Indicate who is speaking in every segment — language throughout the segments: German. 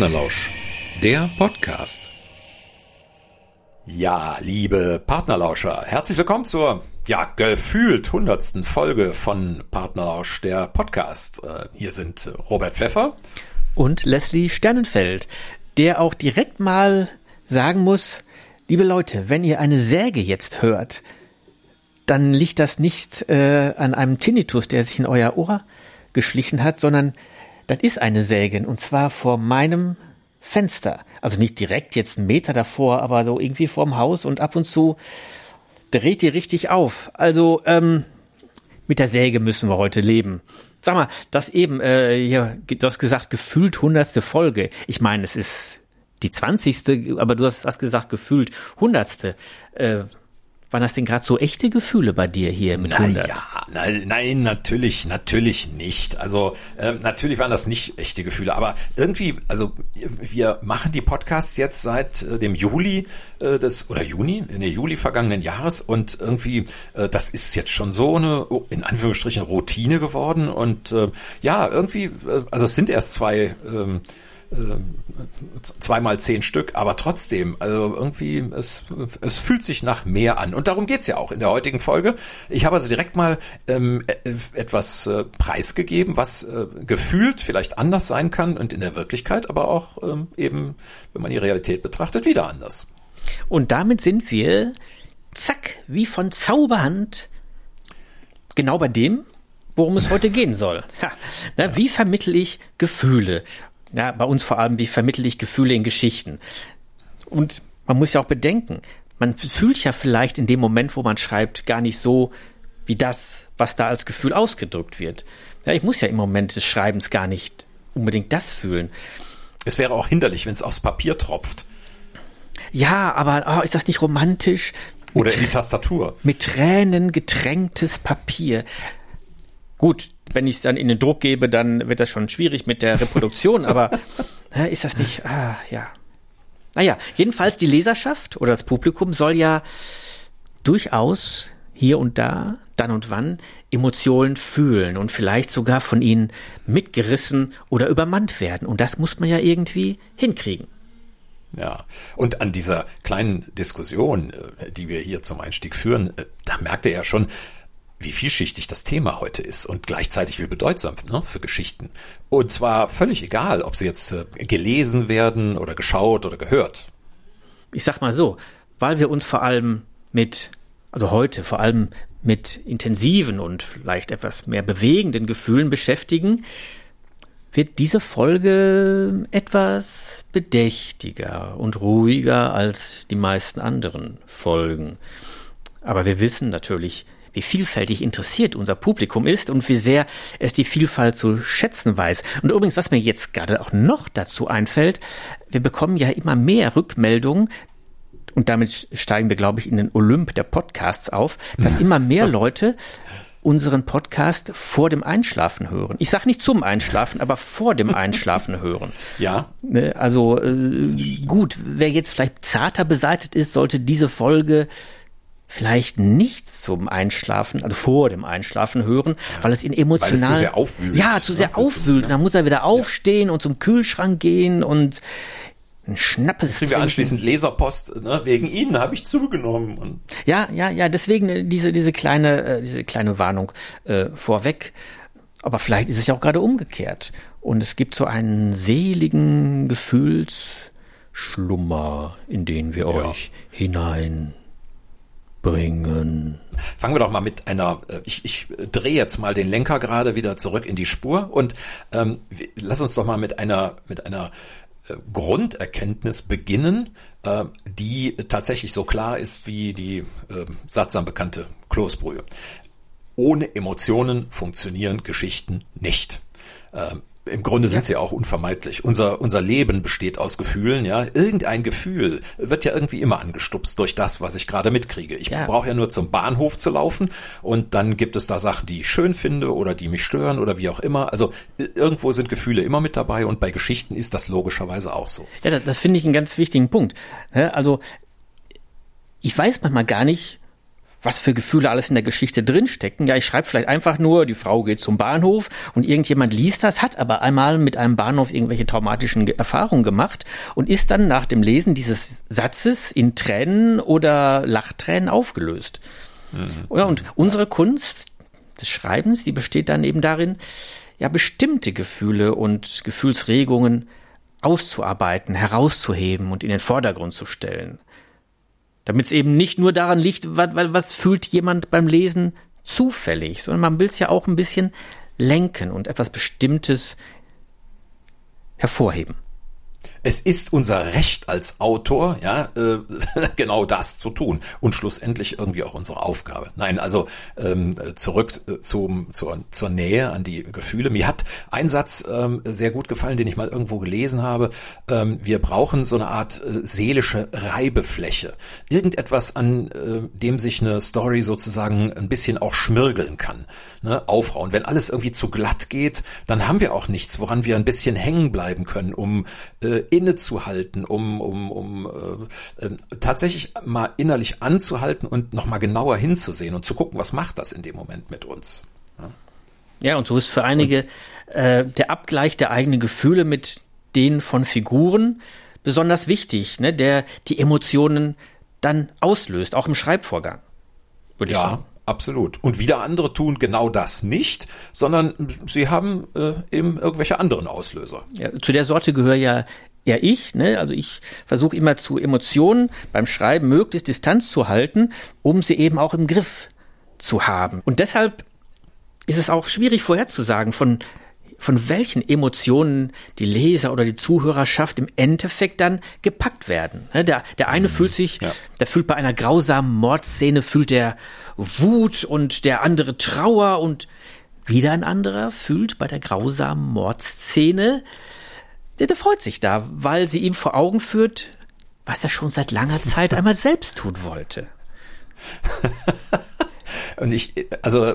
Speaker 1: Partnerlausch, der Podcast. Ja, liebe Partnerlauscher, herzlich willkommen zur ja gefühlt hundertsten Folge von Partnerlausch, der Podcast. Äh, hier sind Robert Pfeffer
Speaker 2: und Leslie Sternenfeld, der auch direkt mal sagen muss, liebe Leute, wenn ihr eine Säge jetzt hört, dann liegt das nicht äh, an einem Tinnitus, der sich in euer Ohr geschlichen hat, sondern das ist eine Säge und zwar vor meinem Fenster. Also nicht direkt jetzt einen Meter davor, aber so irgendwie vorm Haus und ab und zu dreht die richtig auf. Also ähm, mit der Säge müssen wir heute leben. Sag mal, das eben, äh, hier, du hast gesagt, gefühlt hundertste Folge. Ich meine, es ist die zwanzigste, aber du hast, hast gesagt, gefühlt hundertste. Äh, waren das denn gerade so echte Gefühle bei dir hier mit naja, 100?
Speaker 1: Nein, nein, natürlich, natürlich nicht. Also ähm, natürlich waren das nicht echte Gefühle, aber irgendwie, also wir machen die Podcasts jetzt seit äh, dem Juli äh, des oder Juni, in der Juli vergangenen Jahres und irgendwie, äh, das ist jetzt schon so eine oh, in Anführungsstrichen Routine geworden und äh, ja, irgendwie, äh, also es sind erst zwei ähm, äh, zweimal zehn Stück, aber trotzdem, also irgendwie, es, es fühlt sich nach mehr an. Und darum geht's ja auch in der heutigen Folge. Ich habe also direkt mal ähm, e, etwas äh, preisgegeben, was äh, gefühlt vielleicht anders sein kann und in der Wirklichkeit aber auch ähm, eben, wenn man die Realität betrachtet, wieder anders.
Speaker 2: Und damit sind wir, zack, wie von Zauberhand, genau bei dem, worum es heute gehen soll. Ja, na, wie vermittle ich Gefühle? Ja, bei uns vor allem, wie vermittle ich Gefühle in Geschichten? Und man muss ja auch bedenken, man fühlt ja vielleicht in dem Moment, wo man schreibt, gar nicht so wie das, was da als Gefühl ausgedrückt wird. Ja, ich muss ja im Moment des Schreibens gar nicht unbedingt das fühlen.
Speaker 1: Es wäre auch hinderlich, wenn es aufs Papier tropft.
Speaker 2: Ja, aber oh, ist das nicht romantisch?
Speaker 1: Oder in die Tastatur.
Speaker 2: Mit Tränen getränktes Papier. Gut, wenn ich es dann in den Druck gebe, dann wird das schon schwierig mit der Reproduktion, aber äh, ist das nicht, ah, ja. Naja, jedenfalls die Leserschaft oder das Publikum soll ja durchaus hier und da, dann und wann Emotionen fühlen und vielleicht sogar von ihnen mitgerissen oder übermannt werden. Und das muss man ja irgendwie hinkriegen.
Speaker 1: Ja, und an dieser kleinen Diskussion, äh, die wir hier zum Einstieg führen, äh, da merkt er ja schon, wie vielschichtig das Thema heute ist und gleichzeitig wie bedeutsam ne, für Geschichten. Und zwar völlig egal, ob sie jetzt äh, gelesen werden oder geschaut oder gehört.
Speaker 2: Ich sag mal so, weil wir uns vor allem mit, also heute vor allem mit intensiven und vielleicht etwas mehr bewegenden Gefühlen beschäftigen, wird diese Folge etwas bedächtiger und ruhiger als die meisten anderen Folgen. Aber wir wissen natürlich, wie vielfältig interessiert unser Publikum ist und wie sehr es die Vielfalt zu schätzen weiß. Und übrigens, was mir jetzt gerade auch noch dazu einfällt, wir bekommen ja immer mehr Rückmeldungen, und damit steigen wir, glaube ich, in den Olymp der Podcasts auf, dass immer mehr Leute unseren Podcast vor dem Einschlafen hören. Ich sage nicht zum Einschlafen, aber vor dem Einschlafen hören.
Speaker 1: Ja.
Speaker 2: Ne, also äh, gut, wer jetzt vielleicht zarter beseitigt ist, sollte diese Folge vielleicht nicht zum Einschlafen, also vor dem Einschlafen hören, weil es ihn emotional weil es zu
Speaker 1: sehr aufwühlt.
Speaker 2: Ja, zu sehr ja, aufwühlt. Und dann muss er wieder aufstehen ja. und zum Kühlschrank gehen und ein Schnappes.
Speaker 1: Kriegen wir anschließend Leserpost, ne? wegen Ihnen habe ich zugenommen. Und
Speaker 2: ja, ja, ja, deswegen äh, diese, diese kleine, äh, diese kleine Warnung äh, vorweg. Aber vielleicht ist es ja auch gerade umgekehrt. Und es gibt so einen seligen Gefühlsschlummer, in den wir ja. euch hinein bringen.
Speaker 1: Fangen wir doch mal mit einer, äh, ich, ich drehe jetzt mal den Lenker gerade wieder zurück in die Spur und ähm, lass uns doch mal mit einer, mit einer äh, Grunderkenntnis beginnen, äh, die tatsächlich so klar ist wie die äh, sattsam bekannte Kloßbrühe. Ohne Emotionen funktionieren Geschichten nicht. Ähm, im Grunde sind sie auch unvermeidlich. Unser, unser Leben besteht aus Gefühlen, ja. Irgendein Gefühl wird ja irgendwie immer angestupst durch das, was ich gerade mitkriege. Ich ja. brauche ja nur zum Bahnhof zu laufen und dann gibt es da Sachen, die ich schön finde oder die mich stören oder wie auch immer. Also irgendwo sind Gefühle immer mit dabei und bei Geschichten ist das logischerweise auch so.
Speaker 2: Ja, das, das finde ich einen ganz wichtigen Punkt. Also ich weiß manchmal gar nicht, was für Gefühle alles in der Geschichte drinstecken. Ja, ich schreibe vielleicht einfach nur, die Frau geht zum Bahnhof und irgendjemand liest das, hat aber einmal mit einem Bahnhof irgendwelche traumatischen Erfahrungen gemacht und ist dann nach dem Lesen dieses Satzes in Tränen oder Lachtränen aufgelöst. Mhm. Ja, und unsere Kunst des Schreibens, die besteht dann eben darin, ja, bestimmte Gefühle und Gefühlsregungen auszuarbeiten, herauszuheben und in den Vordergrund zu stellen. Damit es eben nicht nur daran liegt, was, was fühlt jemand beim Lesen zufällig, sondern man will es ja auch ein bisschen lenken und etwas Bestimmtes hervorheben.
Speaker 1: Es ist unser Recht als Autor, ja, äh, genau das zu tun und schlussendlich irgendwie auch unsere Aufgabe. Nein, also ähm, zurück äh, zum, zur, zur Nähe an die Gefühle. Mir hat ein Satz ähm, sehr gut gefallen, den ich mal irgendwo gelesen habe. Ähm, wir brauchen so eine Art äh, seelische Reibefläche, irgendetwas, an äh, dem sich eine Story sozusagen ein bisschen auch schmirgeln kann, ne, aufrauen. Wenn alles irgendwie zu glatt geht, dann haben wir auch nichts, woran wir ein bisschen hängen bleiben können, um äh, innezuhalten, um, um, um äh, äh, tatsächlich mal innerlich anzuhalten und nochmal genauer hinzusehen und zu gucken, was macht das in dem Moment mit uns.
Speaker 2: Ja, ja und so ist für einige äh, der Abgleich der eigenen Gefühle mit denen von Figuren besonders wichtig, ne, der die Emotionen dann auslöst, auch im Schreibvorgang.
Speaker 1: Würde ja, ich sagen. Absolut. Und wieder andere tun genau das nicht, sondern sie haben äh, eben irgendwelche anderen Auslöser.
Speaker 2: Ja, zu der Sorte gehöre ja ja ich, ne? Also ich versuche immer zu Emotionen beim Schreiben möglichst Distanz zu halten, um sie eben auch im Griff zu haben. Und deshalb ist es auch schwierig vorherzusagen, von von welchen Emotionen die Leser oder die Zuhörerschaft im Endeffekt dann gepackt werden. Ne, der, der eine mhm, fühlt sich, ja. der fühlt bei einer grausamen Mordszene, fühlt der Wut und der andere Trauer und wieder ein anderer fühlt bei der grausamen Mordszene der, der freut sich da, weil sie ihm vor Augen führt, was er schon seit langer Zeit einmal selbst tun wollte.
Speaker 1: Und ich, also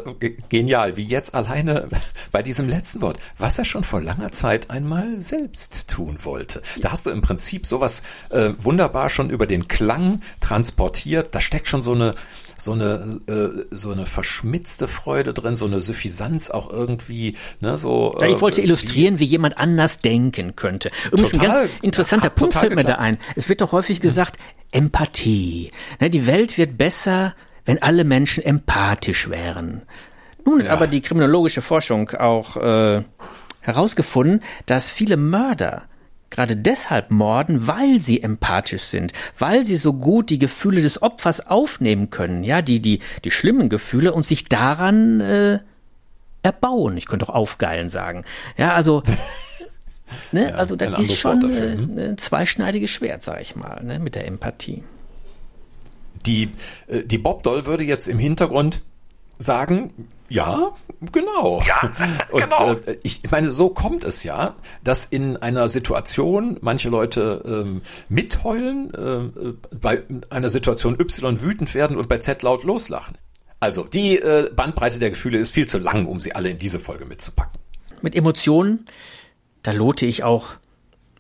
Speaker 1: genial, wie jetzt alleine bei diesem letzten Wort, was er schon vor langer Zeit einmal selbst tun wollte. Da hast du im Prinzip sowas äh, wunderbar schon über den Klang transportiert. Da steckt schon so eine so eine äh, so eine verschmitzte Freude drin, so eine Suffisanz auch irgendwie, ne, so.
Speaker 2: Ja, ich wollte äh, illustrieren, wie, wie, jemand anders denken könnte. Übrigens total, ein ganz interessanter Punkt fällt mir da ein. Es wird doch häufig gesagt, Empathie. Ne, die Welt wird besser, wenn alle Menschen empathisch wären. Nun hat ja. aber die kriminologische Forschung auch äh, herausgefunden, dass viele Mörder gerade deshalb morden, weil sie empathisch sind, weil sie so gut die Gefühle des Opfers aufnehmen können, ja, die, die, die schlimmen Gefühle und sich daran äh, erbauen. Ich könnte auch aufgeilen sagen. Ja, also, ne, ja, also das ist schon dafür, äh, hm? ein zweischneidiges Schwert, sag ich mal, ne, mit der Empathie.
Speaker 1: Die, äh, die Bob Doll würde jetzt im Hintergrund sagen, ja, genau. Ja, genau. Und äh, ich meine, so kommt es ja, dass in einer Situation manche Leute ähm, mitheulen, äh, bei einer Situation Y wütend werden und bei Z laut loslachen. Also die äh, Bandbreite der Gefühle ist viel zu lang, um sie alle in diese Folge mitzupacken.
Speaker 2: Mit Emotionen, da lote ich auch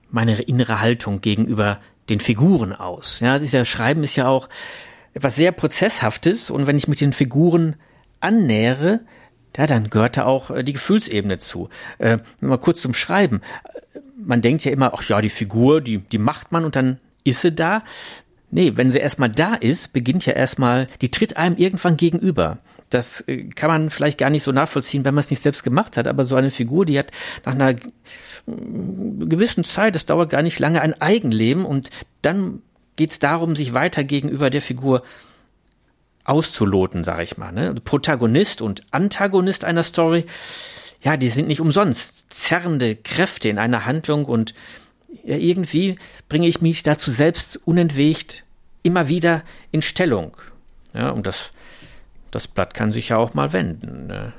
Speaker 2: meine innere Haltung gegenüber den Figuren aus. Ja, dieser Schreiben ist ja auch etwas sehr Prozesshaftes und wenn ich mit den Figuren annähere, ja, dann gehört da auch äh, die Gefühlsebene zu. Äh, mal kurz zum Schreiben. Man denkt ja immer, ach ja, die Figur, die, die macht man und dann ist sie da. Nee, wenn sie erstmal da ist, beginnt ja erstmal, die tritt einem irgendwann gegenüber. Das äh, kann man vielleicht gar nicht so nachvollziehen, wenn man es nicht selbst gemacht hat, aber so eine Figur, die hat nach einer äh, gewissen Zeit, das dauert gar nicht lange, ein Eigenleben und dann geht es darum, sich weiter gegenüber der Figur auszuloten, sage ich mal. Ne? Protagonist und Antagonist einer Story, ja, die sind nicht umsonst zerrende Kräfte in einer Handlung und ja, irgendwie bringe ich mich dazu selbst unentwegt immer wieder in Stellung. Ja, und das, das Blatt kann sich ja auch mal wenden. Ne?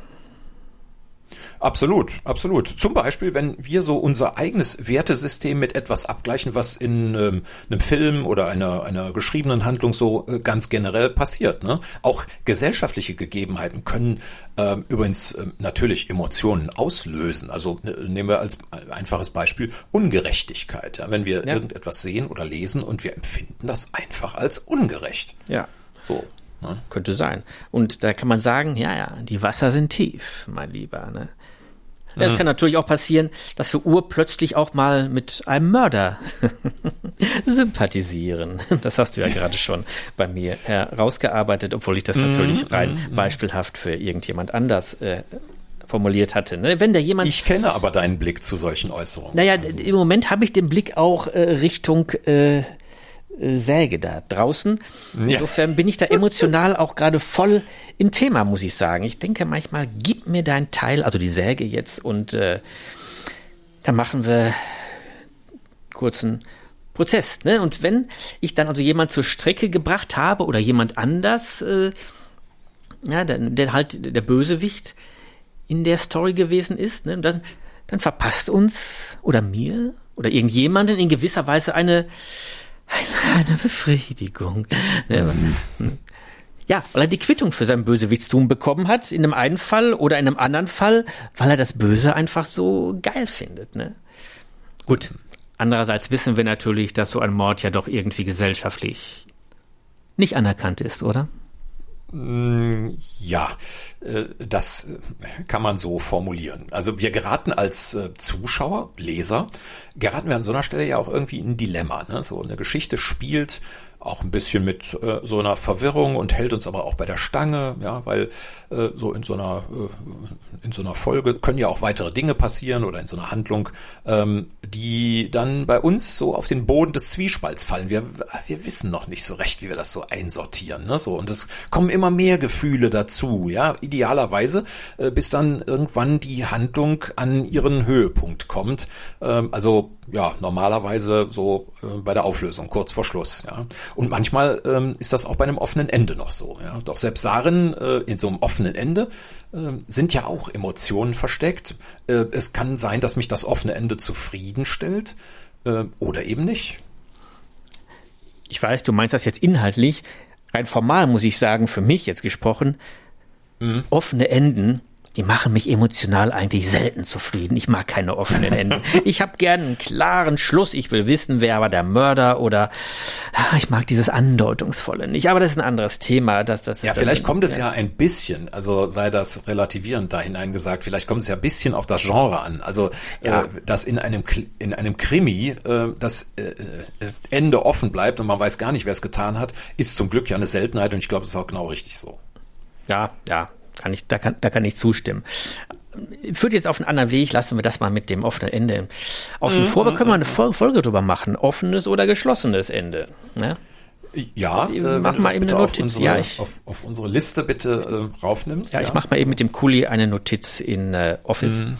Speaker 1: Absolut, absolut. Zum Beispiel, wenn wir so unser eigenes Wertesystem mit etwas abgleichen, was in ähm, einem Film oder einer, einer geschriebenen Handlung so äh, ganz generell passiert. Ne? Auch gesellschaftliche Gegebenheiten können ähm, übrigens ähm, natürlich Emotionen auslösen. Also äh, nehmen wir als einfaches Beispiel Ungerechtigkeit. Ja? Wenn wir ja. irgendetwas sehen oder lesen und wir empfinden das einfach als ungerecht.
Speaker 2: Ja.
Speaker 1: So.
Speaker 2: Ne? Könnte sein. Und da kann man sagen, ja, ja, die Wasser sind tief, mein Lieber. Ne? Es mhm. kann natürlich auch passieren, dass wir urplötzlich auch mal mit einem Mörder sympathisieren. Das hast du ja gerade schon bei mir herausgearbeitet, obwohl ich das mhm. natürlich rein mhm. beispielhaft für irgendjemand anders äh, formuliert hatte. Ne? Wenn da jemand.
Speaker 1: Ich kenne aber deinen Blick zu solchen Äußerungen.
Speaker 2: Naja, also. im Moment habe ich den Blick auch äh, Richtung äh, äh, Säge da draußen. Insofern bin ich da emotional auch gerade voll im Thema, muss ich sagen. Ich denke manchmal, gib mir dein Teil, also die Säge jetzt, und äh, dann machen wir kurzen Prozess. Ne? Und wenn ich dann also jemand zur Strecke gebracht habe oder jemand anders, äh, ja, der, der halt der Bösewicht in der Story gewesen ist, ne? dann, dann verpasst uns oder mir oder irgendjemanden in gewisser Weise eine eine Befriedigung. Ja, weil er die Quittung für sein Bösewichtstum bekommen hat, in einem einen Fall oder in einem anderen Fall, weil er das Böse einfach so geil findet. Ne? Gut, andererseits wissen wir natürlich, dass so ein Mord ja doch irgendwie gesellschaftlich nicht anerkannt ist, oder?
Speaker 1: Mm, ja, äh, das kann man so formulieren. Also wir geraten als äh, Zuschauer, Leser, geraten wir an so einer Stelle ja auch irgendwie in ein Dilemma. Ne? So eine Geschichte spielt auch ein bisschen mit äh, so einer Verwirrung und hält uns aber auch bei der Stange, ja, weil äh, so in so einer äh, in so einer Folge können ja auch weitere Dinge passieren oder in so einer Handlung, ähm, die dann bei uns so auf den Boden des Zwiespalts fallen. Wir wir wissen noch nicht so recht, wie wir das so einsortieren, ne, so und es kommen immer mehr Gefühle dazu, ja, idealerweise äh, bis dann irgendwann die Handlung an ihren Höhepunkt kommt. Ähm, also ja, normalerweise so äh, bei der Auflösung, kurz vor Schluss. Ja. Und manchmal ähm, ist das auch bei einem offenen Ende noch so. Ja. Doch selbst darin, äh, in so einem offenen Ende, äh, sind ja auch Emotionen versteckt. Äh, es kann sein, dass mich das offene Ende zufriedenstellt äh, oder eben nicht.
Speaker 2: Ich weiß, du meinst das jetzt inhaltlich. Rein formal muss ich sagen, für mich jetzt gesprochen, mhm. offene Enden die machen mich emotional eigentlich selten zufrieden. Ich mag keine offenen Enden. Ich habe gern einen klaren Schluss. Ich will wissen, wer war der Mörder oder ich mag dieses Andeutungsvolle nicht. Aber das ist ein anderes Thema. Das, das
Speaker 1: ja, vielleicht kommt es ja ein bisschen, also sei das relativierend da hinein gesagt, vielleicht kommt es ja ein bisschen auf das Genre an. Also ja. äh, dass in einem in einem Krimi äh, das äh, äh, Ende offen bleibt und man weiß gar nicht, wer es getan hat, ist zum Glück ja eine Seltenheit und ich glaube, das ist auch genau richtig so.
Speaker 2: Ja, ja, kann ich, da kann, da kann ich zustimmen. Führt jetzt auf einen anderen Weg, lassen wir das mal mit dem offenen Ende außen mhm, vor. Aber können wir eine Folge drüber machen. Offenes oder geschlossenes Ende. Ne?
Speaker 1: Ja,
Speaker 2: äh, mach mal eben eine Notiz. Auf
Speaker 1: unsere,
Speaker 2: ja,
Speaker 1: ich, auf, auf, unsere Liste bitte äh, raufnimmst.
Speaker 2: Ja, ja, ich mach mal eben mit dem Kuli eine Notiz in äh, Office. Mhm.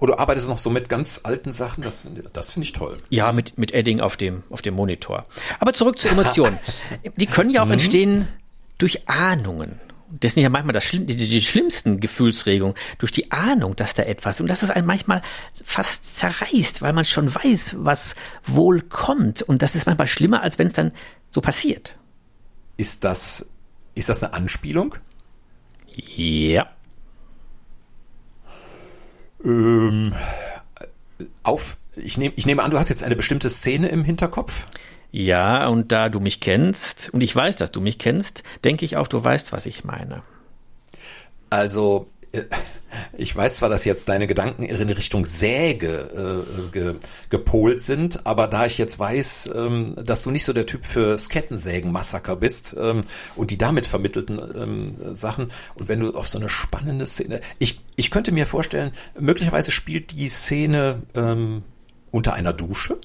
Speaker 1: Oder arbeitest du noch so mit ganz alten Sachen? Das, das finde ich toll.
Speaker 2: Ja, mit, mit Edding auf dem, auf dem Monitor. Aber zurück zur Emotionen. Die können ja auch mhm. entstehen durch Ahnungen das sind ja manchmal das Schlimm, die, die, schlimmsten Gefühlsregungen durch die Ahnung, dass da etwas und dass es einen manchmal fast zerreißt, weil man schon weiß, was wohl kommt und das ist manchmal schlimmer, als wenn es dann so passiert.
Speaker 1: Ist das ist das eine Anspielung?
Speaker 2: Ja.
Speaker 1: Ähm, auf ich nehme ich nehme an, du hast jetzt eine bestimmte Szene im Hinterkopf.
Speaker 2: Ja, und da du mich kennst, und ich weiß, dass du mich kennst, denke ich auch, du weißt, was ich meine.
Speaker 1: Also, äh, ich weiß zwar, dass jetzt deine Gedanken in Richtung Säge äh, ge, gepolt sind, aber da ich jetzt weiß, ähm, dass du nicht so der Typ für Kettensägen-Massaker bist ähm, und die damit vermittelten ähm, Sachen und wenn du auf so eine spannende Szene, ich, ich könnte mir vorstellen, möglicherweise spielt die Szene ähm, unter einer Dusche.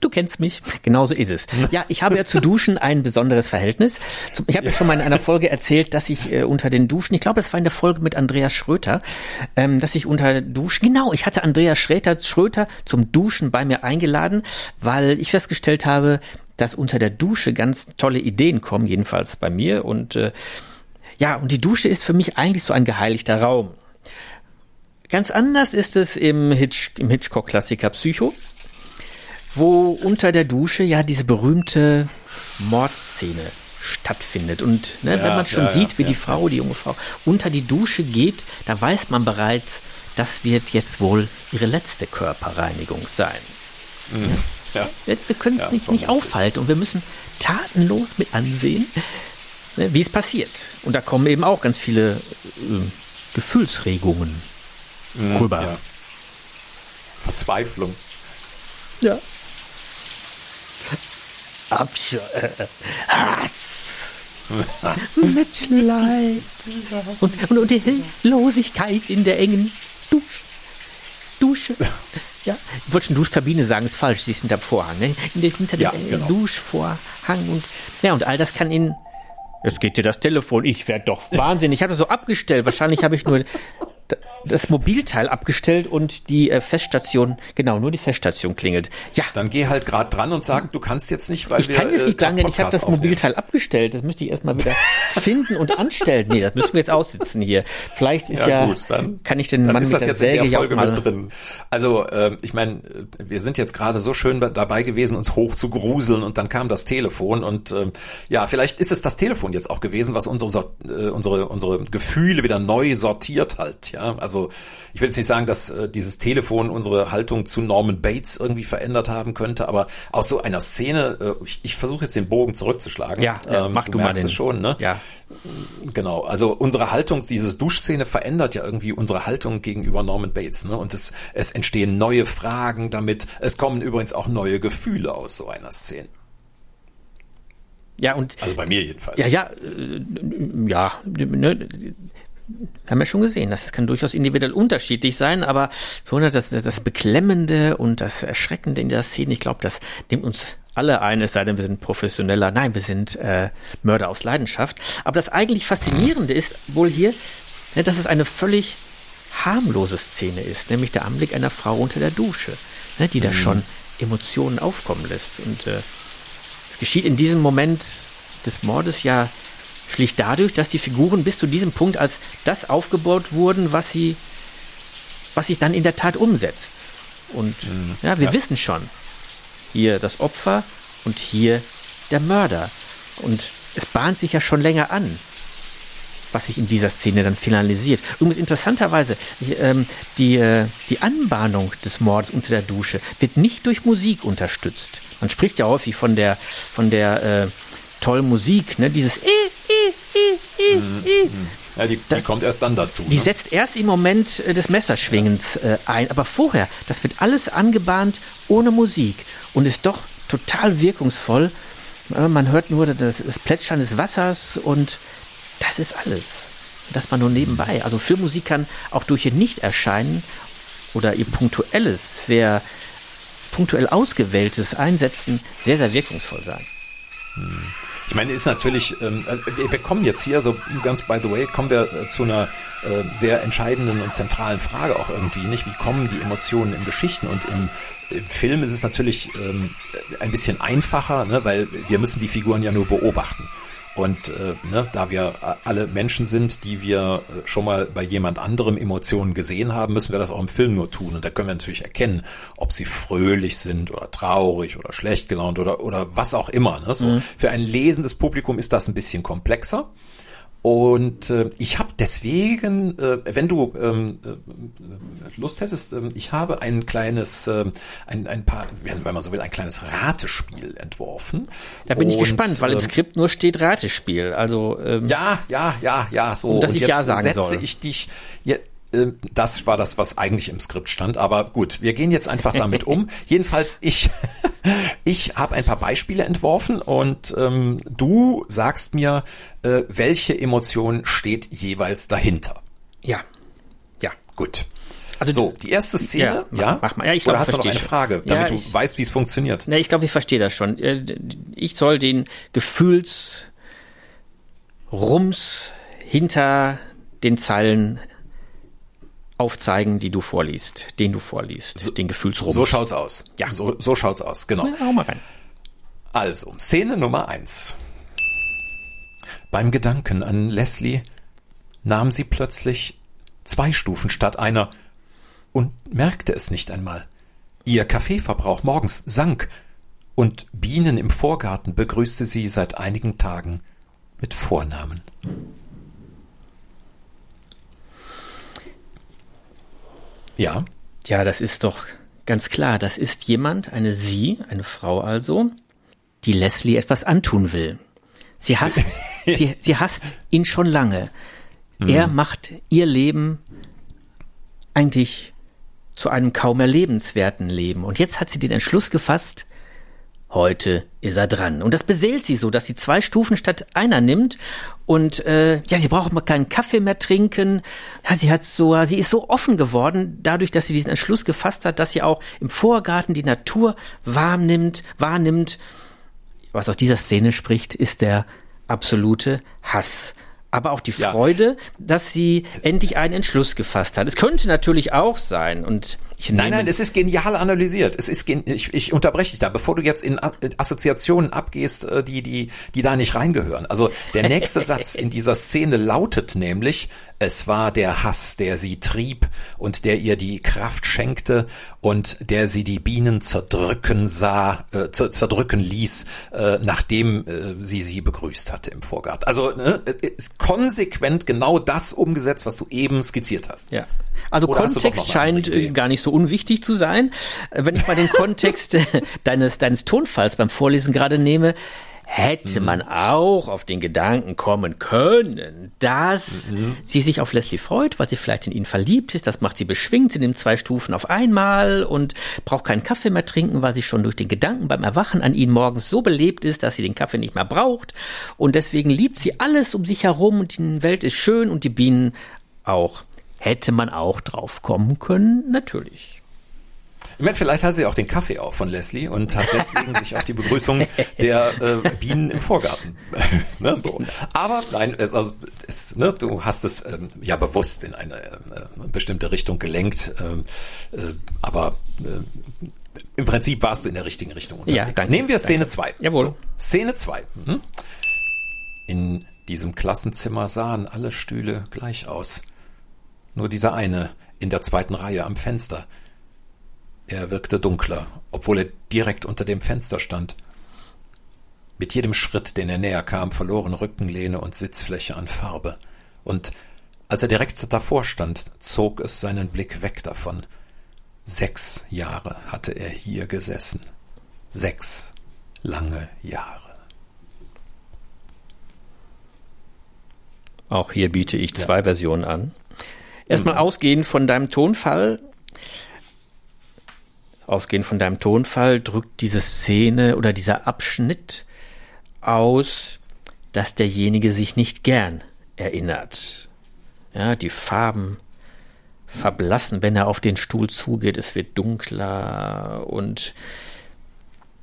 Speaker 2: Du kennst mich, genauso ist es. Ja, ich habe ja zu Duschen ein besonderes Verhältnis. Ich habe ja schon mal in einer Folge erzählt, dass ich äh, unter den Duschen, ich glaube, es war in der Folge mit Andreas Schröter, ähm, dass ich unter Duschen, genau, ich hatte Andreas Schröter, Schröter zum Duschen bei mir eingeladen, weil ich festgestellt habe, dass unter der Dusche ganz tolle Ideen kommen, jedenfalls bei mir. Und äh, ja, und die Dusche ist für mich eigentlich so ein geheiligter Raum. Ganz anders ist es im, Hitch, im Hitchcock-Klassiker Psycho wo unter der Dusche ja diese berühmte Mordszene stattfindet. Und ne, ja, wenn man schon ja, sieht, wie ja, die Frau, die junge Frau, unter die Dusche geht, da weiß man bereits, das wird jetzt wohl ihre letzte Körperreinigung sein. Mhm. Wir, wir können es nicht, nicht aufhalten und wir müssen tatenlos mit ansehen, ne, wie es passiert. Und da kommen eben auch ganz viele äh, Gefühlsregungen rüber.
Speaker 1: Ja. Verzweiflung.
Speaker 2: Ja. Abscheu, äh, Hass, Mitleid und, und, und die Hilflosigkeit in der engen Dusch, Dusche. Ja, ich wollte schon Duschkabine sagen, ist falsch, sie ist hinter dem Vorhang, ne? Hinter dem
Speaker 1: Ja,
Speaker 2: engen
Speaker 1: genau.
Speaker 2: Duschvorhang und ja, und all das kann Ihnen. Jetzt geht dir das Telefon, ich werde doch wahnsinnig. Ich habe das so abgestellt. Wahrscheinlich habe ich nur das Mobilteil abgestellt und die äh, Feststation, genau, nur die Feststation klingelt. Ja,
Speaker 1: Dann geh halt gerade dran und sag, du kannst jetzt nicht, weil
Speaker 2: ich
Speaker 1: wir
Speaker 2: kann jetzt
Speaker 1: äh,
Speaker 2: nicht
Speaker 1: grad
Speaker 2: sagen, denn ich habe das
Speaker 1: aufnehmen.
Speaker 2: Mobilteil abgestellt. Das müsste ich erstmal wieder finden und anstellen. Nee, das müssen wir jetzt aussitzen hier. Vielleicht ist ja,
Speaker 1: Ja, gut, dann,
Speaker 2: kann ich den
Speaker 1: dann
Speaker 2: Mann
Speaker 1: ist
Speaker 2: mit
Speaker 1: das
Speaker 2: der
Speaker 1: jetzt in
Speaker 2: Säge
Speaker 1: der
Speaker 2: ja auch
Speaker 1: Folge mit drin. Also, äh, ich meine, wir sind jetzt gerade so schön dabei gewesen, uns hoch zu gruseln und dann kam das Telefon und ähm, ja, vielleicht ist es das Telefon jetzt auch gewesen, was unsere äh, unsere unsere Gefühle wieder neu sortiert halt. Ja, also ich will jetzt nicht sagen, dass äh, dieses Telefon unsere Haltung zu Norman Bates irgendwie verändert haben könnte, aber aus so einer Szene, äh, ich, ich versuche jetzt den Bogen zurückzuschlagen.
Speaker 2: Ja, ja mach du, mal
Speaker 1: merkst
Speaker 2: den.
Speaker 1: es schon, ne?
Speaker 2: Ja,
Speaker 1: Genau, also unsere Haltung, diese Duschszene verändert ja irgendwie unsere Haltung gegenüber Norman Bates, ne? Und es, es entstehen neue Fragen damit. Es kommen übrigens auch neue Gefühle aus so einer Szene.
Speaker 2: ja und
Speaker 1: Also bei mir jedenfalls.
Speaker 2: ja, ja, äh, ja, ne, haben wir schon gesehen, das kann durchaus individuell unterschiedlich sein, aber so ne, das, das Beklemmende und das Erschreckende in der Szene, ich glaube, das nimmt uns alle ein, es sei denn, wir sind professioneller, nein, wir sind äh, Mörder aus Leidenschaft. Aber das eigentlich Faszinierende ist wohl hier, ne, dass es eine völlig harmlose Szene ist, nämlich der Anblick einer Frau unter der Dusche, ne, die da schon Emotionen aufkommen lässt. Und äh, es geschieht in diesem Moment des Mordes ja schlicht dadurch, dass die Figuren bis zu diesem Punkt als das aufgebaut wurden, was sie, was sich dann in der Tat umsetzt. Und ja, wir
Speaker 1: ja.
Speaker 2: wissen schon, hier das Opfer und hier der Mörder. Und es bahnt sich ja schon länger an, was sich in dieser Szene dann finalisiert. Übrigens interessanterweise, ähm, die, äh, die Anbahnung des Mordes unter der Dusche wird nicht durch Musik unterstützt. Man spricht ja häufig von der, von der äh, tollen Musik, ne? dieses I.
Speaker 1: Ja, die, die kommt erst dann dazu.
Speaker 2: Die
Speaker 1: ne?
Speaker 2: setzt erst im Moment äh, des Messerschwingens äh, ein, aber vorher, das wird alles angebahnt ohne Musik und ist doch total wirkungsvoll. Äh, Man hört nur das, das Plätschern des Wassers und das ist alles. Das man nur nebenbei. Also Filmmusik kann auch durch ihr Nicht-Erscheinen oder ihr punktuelles, sehr punktuell ausgewähltes Einsetzen sehr, sehr wirkungsvoll sein.
Speaker 1: Ich meine, ist natürlich, ähm, äh, wir kommen jetzt hier, so ganz by the way, kommen wir äh, zu einer äh, sehr entscheidenden und zentralen Frage auch irgendwie, nicht? Wie kommen die Emotionen in Geschichten? Und im, im Film ist es natürlich ähm, ein bisschen einfacher, ne? weil wir müssen die Figuren ja nur beobachten. Und äh, ne, da wir alle Menschen sind, die wir äh, schon mal bei jemand anderem Emotionen gesehen haben, müssen wir das auch im Film nur tun. Und da können wir natürlich erkennen, ob sie fröhlich sind oder traurig oder schlecht gelaunt oder, oder was auch immer. Ne? So, Für ein lesendes Publikum ist das ein bisschen komplexer. Und äh, ich habe deswegen, äh, wenn du ähm, äh, Lust hättest, ähm, ich habe ein kleines, äh, ein, ein paar, wenn man so will, ein kleines Ratespiel entworfen.
Speaker 2: Da bin ich
Speaker 1: Und,
Speaker 2: gespannt, weil im
Speaker 1: ähm,
Speaker 2: Skript nur steht Ratespiel. Also ähm,
Speaker 1: ja, ja, ja, ja, so.
Speaker 2: Und dass ich
Speaker 1: jetzt
Speaker 2: Ja sagen
Speaker 1: setze
Speaker 2: soll.
Speaker 1: ich dich. Ja, das war das, was eigentlich im Skript stand. Aber gut, wir gehen jetzt einfach damit um. Jedenfalls, ich, ich habe ein paar Beispiele entworfen und ähm, du sagst mir, äh, welche Emotion steht jeweils dahinter.
Speaker 2: ja, ja.
Speaker 1: Gut.
Speaker 2: Also
Speaker 1: So, die erste Szene,
Speaker 2: Ja, mach-
Speaker 1: ja?
Speaker 2: mach mal. Ja, ich
Speaker 1: Oder
Speaker 2: glaub,
Speaker 1: hast du noch eine. Frage,
Speaker 2: Ja,
Speaker 1: damit du
Speaker 2: ich-
Speaker 1: weißt, wie es funktioniert?
Speaker 2: Ne, ich glaube, ich verstehe das schon. Äh, Ich soll den Gefühlsrums hinter den Zeilen aufzeigen, die du vorliest, den du vorliest, den Gefühlsrums.
Speaker 1: So schaut's aus.
Speaker 2: Ja.
Speaker 1: So, so schaut's aus, genau.
Speaker 2: Na, hau mal rein.
Speaker 1: Also, Szene Nummer eins. Beim Gedanken an Leslie nahm sie plötzlich zwei Stufen statt einer und merkte es nicht einmal. Ihr Kaffeeverbrauch morgens sank und Bienen im Vorgarten begrüßte sie seit einigen Tagen mit Vornamen. Ja,
Speaker 2: Ja, das ist doch ganz klar. Das ist jemand, eine Sie, eine Frau also, die Leslie etwas antun will. Sie hasst, sie, sie hasst ihn schon lange. Er
Speaker 1: Mhm.
Speaker 2: macht ihr Leben eigentlich zu einem kaum mehr lebenswerten Leben. Und jetzt hat sie den Entschluss gefasst, heute ist er dran. Und das beseelt sie so, dass sie zwei Stufen statt einer nimmt. Und äh, ja, sie braucht mal keinen Kaffee mehr trinken. Ja, sie hat so, sie ist so offen geworden, dadurch, dass sie diesen Entschluss gefasst hat, dass sie auch im Vorgarten die Natur warm nimmt, wahrnimmt. Was aus dieser Szene spricht, ist der absolute Hass. Aber auch die
Speaker 1: Ja.
Speaker 2: Freude, dass sie endlich einen Entschluss gefasst hat. Es könnte natürlich auch sein, und ich
Speaker 1: Nein, nein, es ist genial analysiert. Es ist gen ich, ich unterbreche dich da, bevor du jetzt in Assoziationen abgehst, äh, die die die da nicht reingehören. Also der nächste Satz in dieser Szene lautet nämlich: Es war der Hass, der sie trieb und der ihr die Kraft schenkte und der sie die Bienen zerdrücken sah, äh, zer- zerdrücken ließ, äh, nachdem äh, sie sie begrüßt hatte im Vorgarten. Also ne, konsequent genau das umgesetzt, was du eben skizziert hast.
Speaker 2: Ja. Also
Speaker 1: Oder
Speaker 2: Kontext scheint äh, gar nicht so unwichtig zu sein. Äh, Wenn ich mal den Kontext äh, deines, deines Tonfalls beim Vorlesen gerade nehme, hätte man auch auf den Gedanken kommen können, dass sie sich auf Leslie freut, weil sie vielleicht in ihn verliebt ist. Das macht sie beschwingt. Sie nimmt zwei Stufen auf einmal und braucht keinen Kaffee mehr trinken, weil sie schon durch den Gedanken beim Erwachen an ihn morgens so belebt ist, dass sie den Kaffee nicht mehr braucht. Und deswegen liebt sie alles um sich herum und die Welt ist schön und die Bienen auch. Hätte man auch drauf kommen können, natürlich.
Speaker 1: Ich meine, vielleicht hat sie auch den Kaffee auf von Leslie und hat deswegen sich auf die Begrüßung der äh, Bienen im Vorgarten. ne, so. Aber nein, es, also, es, ne, du hast es ähm, ja bewusst in eine äh, bestimmte Richtung gelenkt, ähm, äh, aber äh, im Prinzip warst du in der richtigen Richtung unterwegs.
Speaker 2: Ja, danke,
Speaker 1: Nehmen wir Szene 2.
Speaker 2: Jawohl.
Speaker 1: Szene 2. Mhm. In diesem Klassenzimmer sahen alle Stühle gleich aus. Nur dieser eine in der zweiten Reihe am Fenster. Er wirkte dunkler, obwohl er direkt unter dem Fenster stand. Mit jedem Schritt, den er näher kam, verloren Rückenlehne und Sitzfläche an Farbe. Und als er direkt davor stand, zog es seinen Blick weg davon. Sechs Jahre hatte er hier gesessen. Sechs lange Jahre.
Speaker 2: Auch hier biete ich zwei Versionen an. Erstmal ausgehend von deinem Tonfall. Ausgehend von deinem Tonfall drückt diese Szene oder dieser Abschnitt aus, dass derjenige sich nicht gern erinnert. Ja, die Farben verblassen, wenn er auf den Stuhl zugeht. Es wird dunkler und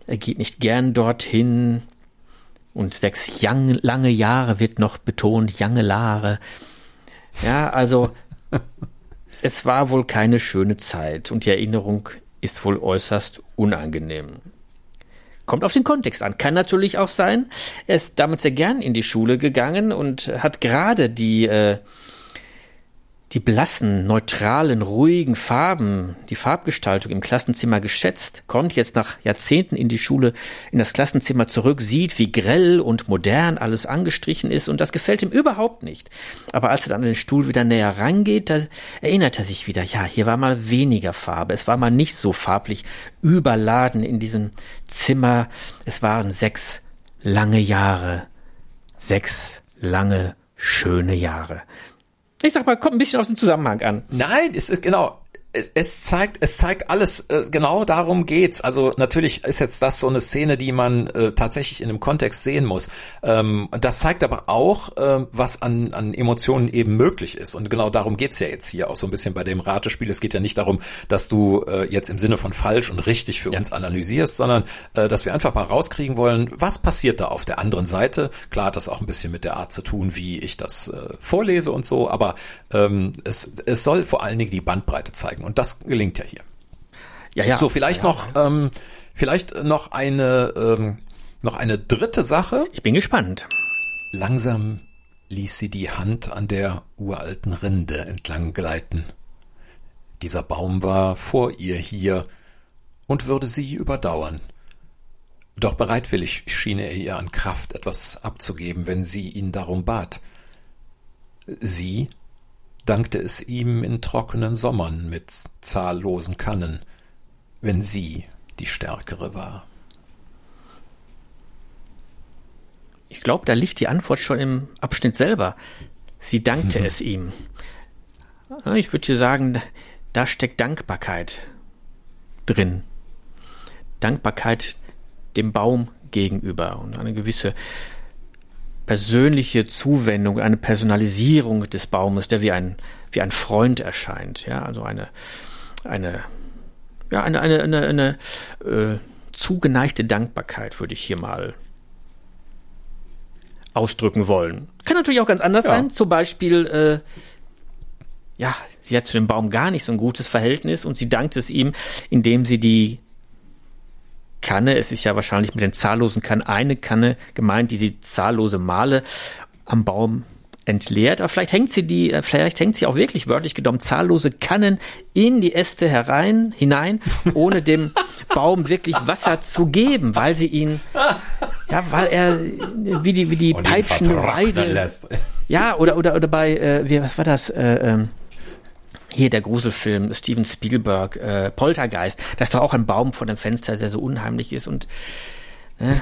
Speaker 2: er geht nicht gern dorthin. Und sechs young, lange Jahre wird noch betont, lange Jahre. Ja, also es war wohl keine schöne Zeit und die Erinnerung ist wohl äußerst unangenehm. Kommt auf den Kontext an. Kann natürlich auch sein, er ist damals sehr gern in die Schule gegangen und hat gerade die, äh, die blassen, neutralen, ruhigen Farben, die Farbgestaltung im Klassenzimmer geschätzt, kommt jetzt nach Jahrzehnten in die Schule, in das Klassenzimmer zurück, sieht, wie grell und modern alles angestrichen ist und das gefällt ihm überhaupt nicht. Aber als er dann an den Stuhl wieder näher rangeht, da erinnert er sich wieder, ja, hier war mal weniger Farbe, es war mal nicht so farblich überladen in diesem Zimmer. Es waren sechs lange Jahre, sechs lange, schöne Jahre. Ich sag mal, kommt ein bisschen auf den Zusammenhang an.
Speaker 1: Nein, ist genau. Es, es zeigt, es zeigt alles. Äh, genau darum geht's. Also natürlich ist jetzt das so eine Szene, die man äh, tatsächlich in einem Kontext sehen muss. Ähm, das zeigt aber auch, äh, was an, an Emotionen eben möglich ist. Und genau darum geht's ja jetzt hier auch so ein bisschen bei dem Ratespiel. Es geht ja nicht darum, dass du äh, jetzt im Sinne von falsch und richtig für uns analysierst, sondern äh, dass wir einfach mal rauskriegen wollen, was passiert da auf der anderen Seite. Klar hat das auch ein bisschen mit der Art zu tun, wie ich das äh, vorlese und so, aber ähm, es, es soll vor allen Dingen die Bandbreite zeigen. Und das gelingt ja hier.
Speaker 2: Ja, ja.
Speaker 1: So, vielleicht noch, ähm, vielleicht noch eine, ähm, noch eine dritte Sache.
Speaker 2: Ich bin gespannt.
Speaker 1: Langsam ließ sie die Hand an der uralten Rinde entlang gleiten. Dieser Baum war vor ihr hier und würde sie überdauern. Doch bereitwillig schien er ihr an Kraft etwas abzugeben, wenn sie ihn darum bat. Sie dankte es ihm in trockenen Sommern mit zahllosen Kannen, wenn sie die Stärkere war.
Speaker 2: Ich glaube, da liegt die Antwort schon im Abschnitt selber. Sie dankte mhm. es ihm. Ich würde hier sagen, da steckt Dankbarkeit drin. Dankbarkeit dem Baum gegenüber und eine gewisse persönliche Zuwendung, eine Personalisierung des Baumes, der wie ein, wie ein Freund erscheint. Ja, also eine, eine, ja, eine, eine, eine, eine äh, zugeneigte Dankbarkeit würde ich hier mal ausdrücken wollen. Kann natürlich auch ganz anders ja. sein. Zum Beispiel, äh, ja, sie hat zu dem Baum gar nicht so ein gutes Verhältnis und sie dankt es ihm, indem sie die Kanne, es ist ja wahrscheinlich mit den zahllosen Kannen eine Kanne gemeint, die sie zahllose Male am Baum entleert, aber vielleicht hängt sie die, äh, vielleicht hängt sie auch wirklich wörtlich genommen zahllose Kannen in die Äste herein, hinein, ohne dem Baum wirklich Wasser zu geben, weil sie ihn, ja, weil er wie die wie die peitschende Weide, lässt. ja, oder oder oder bei, äh, wie, was war das? Äh, ähm, hier der Gruselfilm Steven Spielberg, äh, Poltergeist, da ist doch auch ein Baum vor dem Fenster, der so unheimlich ist und ne?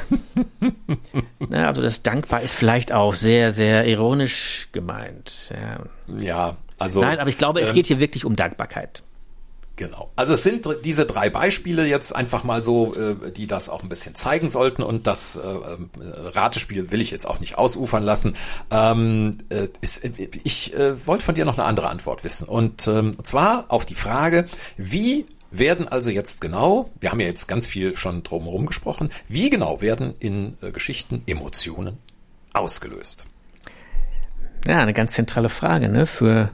Speaker 2: ne, also das dankbar ist vielleicht auch sehr, sehr ironisch gemeint.
Speaker 1: Ja, ja also.
Speaker 2: Nein, aber ich glaube, es ähm, geht hier wirklich um Dankbarkeit.
Speaker 1: Genau. Also es sind diese drei Beispiele jetzt einfach mal so, äh, die das auch ein bisschen zeigen sollten und das äh, äh, Ratespiel will ich jetzt auch nicht ausufern lassen. Ähm, ich wollte von dir noch eine andere Antwort wissen und ähm, zwar auf die Frage, wie werden also jetzt genau, wir haben ja jetzt ganz viel schon drumherum gesprochen, wie genau werden in Geschichten Emotionen ausgelöst?
Speaker 2: Ja, eine ganz zentrale Frage, ne? Für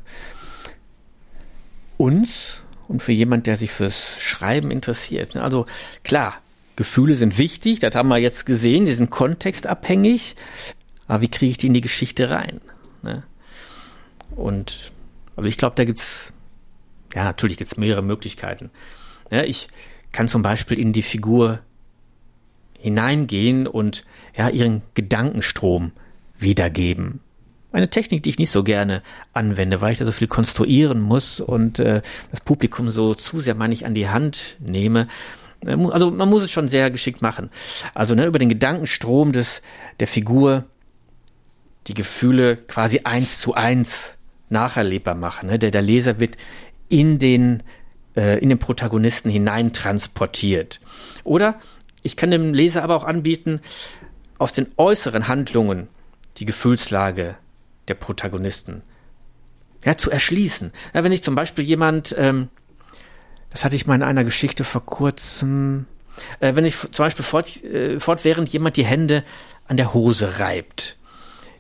Speaker 2: uns und für jemand, der sich fürs Schreiben interessiert. Also klar, Gefühle sind wichtig, das haben wir jetzt gesehen, die sind kontextabhängig, aber wie kriege ich die in die Geschichte rein? Ne? Und also ich glaube, da gibt's ja natürlich gibt's mehrere Möglichkeiten. Ja, ich kann zum Beispiel in die Figur hineingehen und ja ihren Gedankenstrom wiedergeben eine Technik, die ich nicht so gerne anwende, weil ich da so viel konstruieren muss und äh, das Publikum so zu sehr, meine ich, an die Hand nehme. Also man muss es schon sehr geschickt machen. Also ne, über den Gedankenstrom des der Figur die Gefühle quasi eins zu eins nacherlebbar machen. Ne? Der, der Leser wird in den äh, in den Protagonisten hinein transportiert. Oder ich kann dem Leser aber auch anbieten, aus den äußeren Handlungen die Gefühlslage der Protagonisten ja, zu erschließen. Ja, wenn ich zum Beispiel jemand, ähm, das hatte ich mal in einer Geschichte vor kurzem, äh, wenn ich zum Beispiel fort, äh, fortwährend jemand die Hände an der Hose reibt,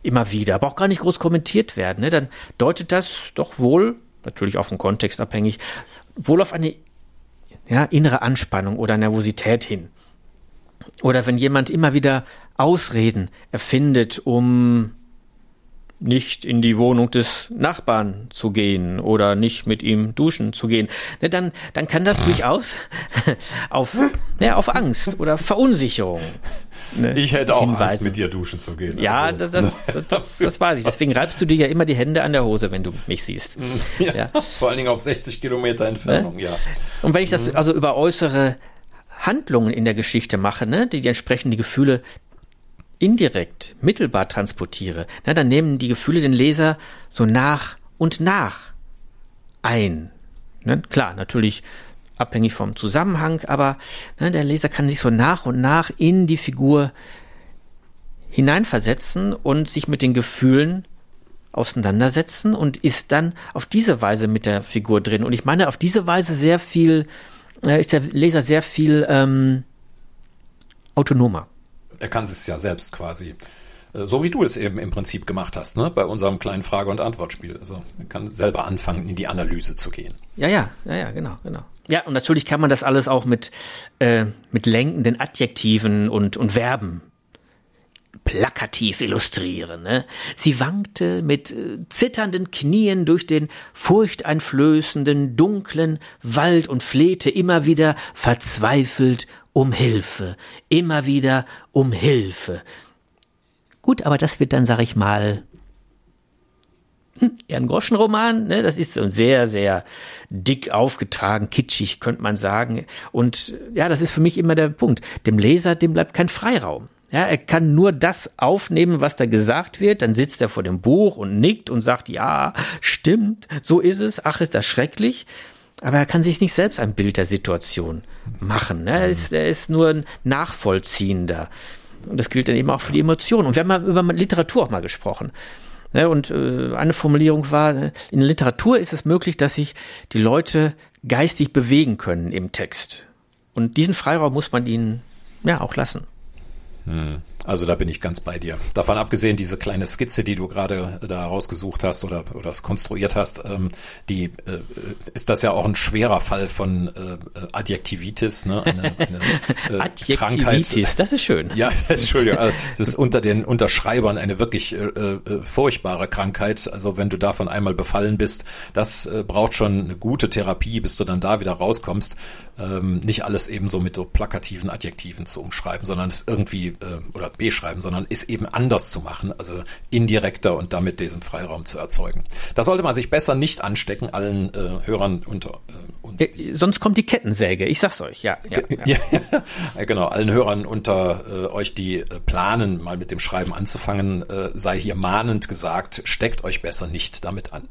Speaker 2: immer wieder, aber auch gar nicht groß kommentiert werden, ne, dann deutet das doch wohl, natürlich auch vom Kontext abhängig, wohl auf eine ja, innere Anspannung oder Nervosität hin. Oder wenn jemand immer wieder Ausreden erfindet, um nicht in die Wohnung des Nachbarn zu gehen oder nicht mit ihm duschen zu gehen, ne, dann, dann kann das durchaus auf, ne, auf Angst oder Verunsicherung.
Speaker 1: Ne, ich hätte auch hinweisen. Angst, mit dir duschen zu gehen.
Speaker 2: Ja, also. das, das, das, das, weiß ich. Deswegen reibst du dir ja immer die Hände an der Hose, wenn du mich siehst.
Speaker 1: Ja, ja. Vor allen Dingen auf 60 Kilometer Entfernung, ne? ja.
Speaker 2: Und wenn ich das mhm. also über äußere Handlungen in der Geschichte mache, ne, die, die entsprechend die Gefühle indirekt, mittelbar transportiere, na, dann nehmen die Gefühle den Leser so nach und nach ein. Ne? Klar, natürlich abhängig vom Zusammenhang, aber ne, der Leser kann sich so nach und nach in die Figur hineinversetzen und sich mit den Gefühlen auseinandersetzen und ist dann auf diese Weise mit der Figur drin. Und ich meine, auf diese Weise sehr viel, äh, ist der Leser sehr viel ähm, autonomer
Speaker 1: er kann es ja selbst quasi. Äh, so wie du es eben im Prinzip gemacht hast, ne? bei unserem kleinen Frage- und Antwortspiel. Also er kann selber anfangen, in die Analyse zu gehen.
Speaker 2: Ja, ja, ja, ja, genau, genau. Ja, und natürlich kann man das alles auch mit, äh, mit lenkenden Adjektiven und, und Verben plakativ illustrieren. Ne? Sie wankte mit äh, zitternden Knien durch den furchteinflößenden, dunklen Wald und flehte immer wieder verzweifelt um Hilfe, immer wieder um Hilfe. Gut, aber das wird dann, sag ich mal, hm, eher ein Groschenroman, ne? Das ist so sehr, sehr dick aufgetragen, kitschig, könnte man sagen. Und ja, das ist für mich immer der Punkt. Dem Leser, dem bleibt kein Freiraum. Ja, er kann nur das aufnehmen, was da gesagt wird. Dann sitzt er vor dem Buch und nickt und sagt, ja, stimmt, so ist es. Ach, ist das schrecklich. Aber er kann sich nicht selbst ein Bild der Situation machen. Ne? Er, ist, er ist nur ein Nachvollziehender. Und das gilt dann eben auch für die Emotionen. Und wir haben mal über Literatur auch mal gesprochen. Ne? Und äh, eine Formulierung war, in Literatur ist es möglich, dass sich die Leute geistig bewegen können im Text. Und diesen Freiraum muss man ihnen ja auch lassen.
Speaker 1: Hm. Also da bin ich ganz bei dir. Davon abgesehen, diese kleine Skizze, die du gerade da rausgesucht hast oder, oder konstruiert hast, ähm, die äh, ist das ja auch ein schwerer Fall von äh, Adjektivitis, ne?
Speaker 2: Eine, eine äh, Adjektivitis, Krankheit. das ist schön.
Speaker 1: Ja, Entschuldigung, also das ist unter den Unterschreibern eine wirklich äh, äh, furchtbare Krankheit. Also wenn du davon einmal befallen bist, das äh, braucht schon eine gute Therapie, bis du dann da wieder rauskommst. Ähm, nicht alles eben so mit so plakativen Adjektiven zu umschreiben, sondern es irgendwie äh, oder B schreiben, sondern es eben anders zu machen, also indirekter und damit diesen Freiraum zu erzeugen. Da sollte man sich besser nicht anstecken, allen äh, Hörern unter äh, uns.
Speaker 2: Äh, sonst kommt die Kettensäge, ich sag's euch, ja. Ja,
Speaker 1: ja. ja genau, allen Hörern unter äh, euch, die äh, planen, mal mit dem Schreiben anzufangen, äh, sei hier mahnend gesagt, steckt euch besser nicht damit an.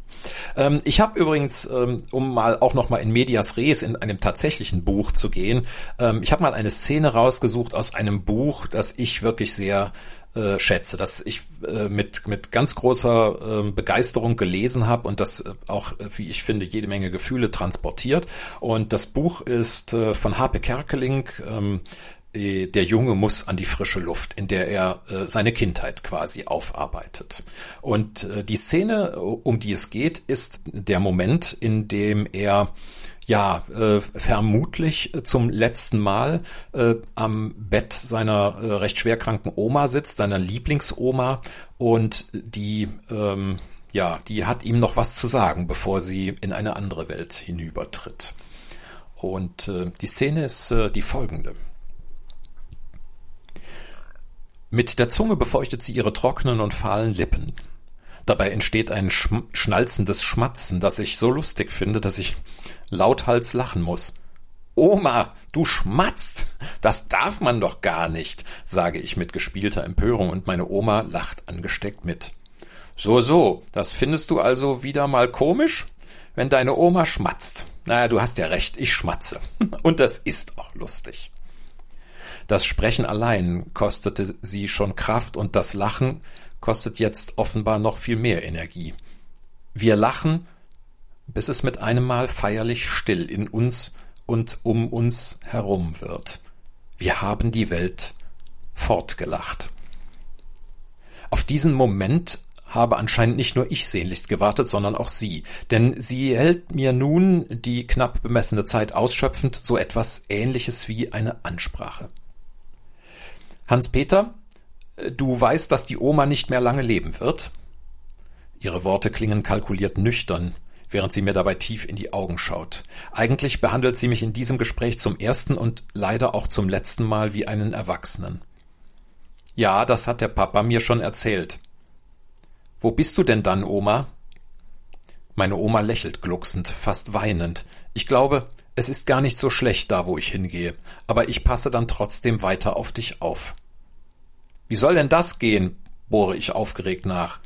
Speaker 1: Ähm, ich habe übrigens, ähm, um mal auch noch mal in Medias Res in einem tatsächlichen Buch zu gehen, ähm, ich habe mal eine Szene rausgesucht aus einem Buch, das ich wirklich sehr äh, schätze, dass ich äh, mit, mit ganz großer äh, Begeisterung gelesen habe und das äh, auch, äh, wie ich finde, jede Menge Gefühle transportiert. Und das Buch ist äh, von Harpe Kerkeling, ähm, der Junge muss an die frische Luft, in der er äh, seine Kindheit quasi aufarbeitet. Und äh, die Szene, um die es geht, ist der Moment, in dem er ja, äh, vermutlich zum letzten Mal äh, am Bett seiner äh, recht schwerkranken Oma sitzt, seiner Lieblingsoma, und die, ähm, ja, die hat ihm noch was zu sagen, bevor sie in eine andere Welt hinübertritt. Und äh, die Szene ist äh, die folgende. Mit der Zunge befeuchtet sie ihre trockenen und fahlen Lippen. Dabei entsteht ein schm schnalzendes Schmatzen, das ich so lustig finde, dass ich lauthals lachen muss. Oma, du schmatzt! Das darf man doch gar nicht, sage ich mit gespielter Empörung, und meine Oma lacht angesteckt mit. So, so, das findest du also wieder mal komisch? Wenn deine Oma schmatzt. Naja, du hast ja recht, ich schmatze. Und das ist auch lustig. Das Sprechen allein kostete sie schon Kraft und das Lachen kostet jetzt offenbar noch viel mehr Energie. Wir lachen, bis es mit einem Mal feierlich still in uns und um uns herum wird. Wir haben die Welt fortgelacht. Auf diesen Moment habe anscheinend nicht nur ich sehnlichst gewartet, sondern auch sie, denn sie hält mir nun die knapp bemessene Zeit ausschöpfend so etwas Ähnliches wie eine Ansprache. Hans-Peter, Du weißt, dass die Oma nicht mehr lange leben wird? Ihre Worte klingen kalkuliert nüchtern, während sie mir dabei tief in die Augen schaut. Eigentlich behandelt sie mich in diesem Gespräch zum ersten und leider auch zum letzten Mal wie einen Erwachsenen. Ja, das hat der Papa mir schon erzählt. Wo bist du denn dann, Oma? Meine Oma lächelt glucksend, fast weinend. Ich glaube, es ist gar nicht so schlecht da, wo ich hingehe, aber ich passe dann trotzdem weiter auf dich auf. Wie soll denn das gehen? bohre ich aufgeregt nach.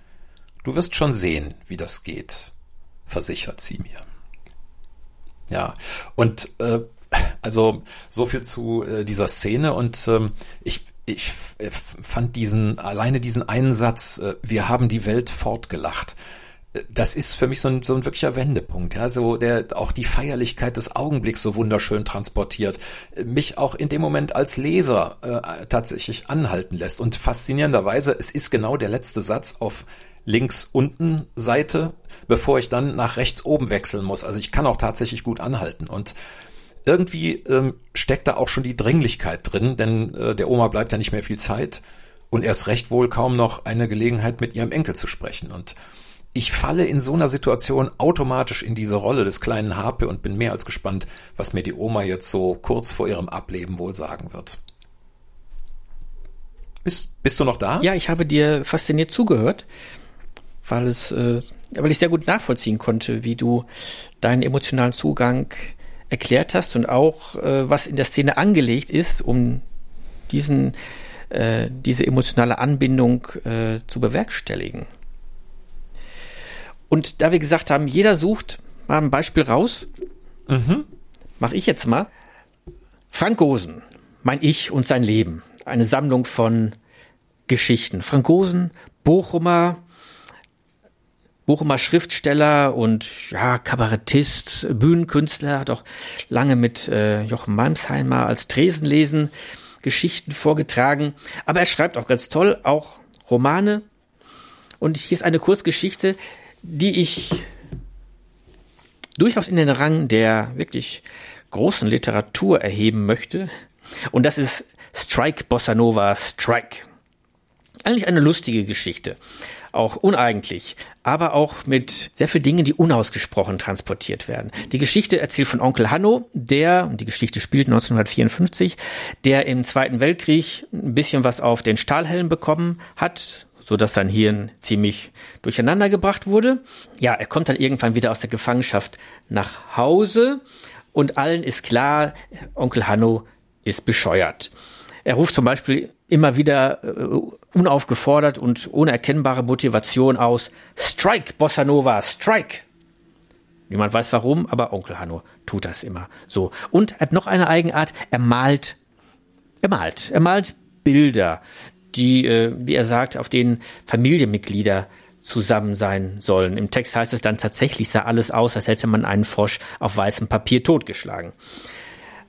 Speaker 1: Du wirst schon sehen, wie das geht, versichert sie mir. Ja, und äh, also so viel zu äh, dieser Szene und ähm, ich ich fand diesen alleine diesen einen Satz, äh, wir haben die Welt fortgelacht das ist für mich so ein, so ein wirklicher Wendepunkt, ja, so der auch die Feierlichkeit des Augenblicks so wunderschön transportiert, mich auch in dem Moment als Leser äh, tatsächlich anhalten lässt. Und faszinierenderweise, es ist genau der letzte Satz auf links unten Seite, bevor ich dann nach rechts oben wechseln muss. Also ich kann auch tatsächlich gut anhalten und irgendwie ähm, steckt da auch schon die Dringlichkeit drin, denn äh, der Oma bleibt ja nicht mehr viel Zeit und erst recht wohl kaum noch eine Gelegenheit mit ihrem Enkel zu sprechen und ich falle in so einer Situation automatisch in diese Rolle des kleinen Harpe und bin mehr als gespannt, was mir die Oma jetzt so kurz vor ihrem Ableben wohl sagen wird. Bist, bist du noch da?
Speaker 2: Ja, ich habe dir fasziniert zugehört, weil es, äh, weil ich sehr gut nachvollziehen konnte, wie du deinen emotionalen Zugang erklärt hast und auch, äh, was in der Szene angelegt ist, um diesen äh, diese emotionale Anbindung äh, zu bewerkstelligen. Und da wir gesagt haben, jeder sucht mal ein Beispiel raus, mhm. mache ich jetzt mal. Frank Gosen, mein Ich und sein Leben. Eine Sammlung von Geschichten. Frank Gosen, Bochumer, Bochumer Schriftsteller und ja, Kabarettist, Bühnenkünstler, hat auch lange mit äh, Jochen Malmsheimer als Tresenlesen Geschichten vorgetragen. Aber er schreibt auch ganz toll, auch Romane. Und hier ist eine Kurzgeschichte, die ich durchaus in den Rang der wirklich großen Literatur erheben möchte. Und das ist Strike Bossa Nova Strike. Eigentlich eine lustige Geschichte. Auch uneigentlich, aber auch mit sehr vielen Dingen, die unausgesprochen transportiert werden. Die Geschichte erzählt von Onkel Hanno, der, und die Geschichte spielt 1954, der im Zweiten Weltkrieg ein bisschen was auf den Stahlhelm bekommen hat, so dass sein Hirn ziemlich durcheinander gebracht wurde. Ja, er kommt dann irgendwann wieder aus der Gefangenschaft nach Hause und allen ist klar, Onkel Hanno ist bescheuert. Er ruft zum Beispiel immer wieder äh, unaufgefordert und ohne erkennbare Motivation aus Strike, Bossa Nova, Strike. Niemand weiß warum, aber Onkel Hanno tut das immer so. Und er hat noch eine Eigenart, er malt, er malt, er malt Bilder, die, äh, wie er sagt, auf denen Familienmitglieder zusammen sein sollen. Im Text heißt es dann tatsächlich sah alles aus, als hätte man einen Frosch auf weißem Papier totgeschlagen.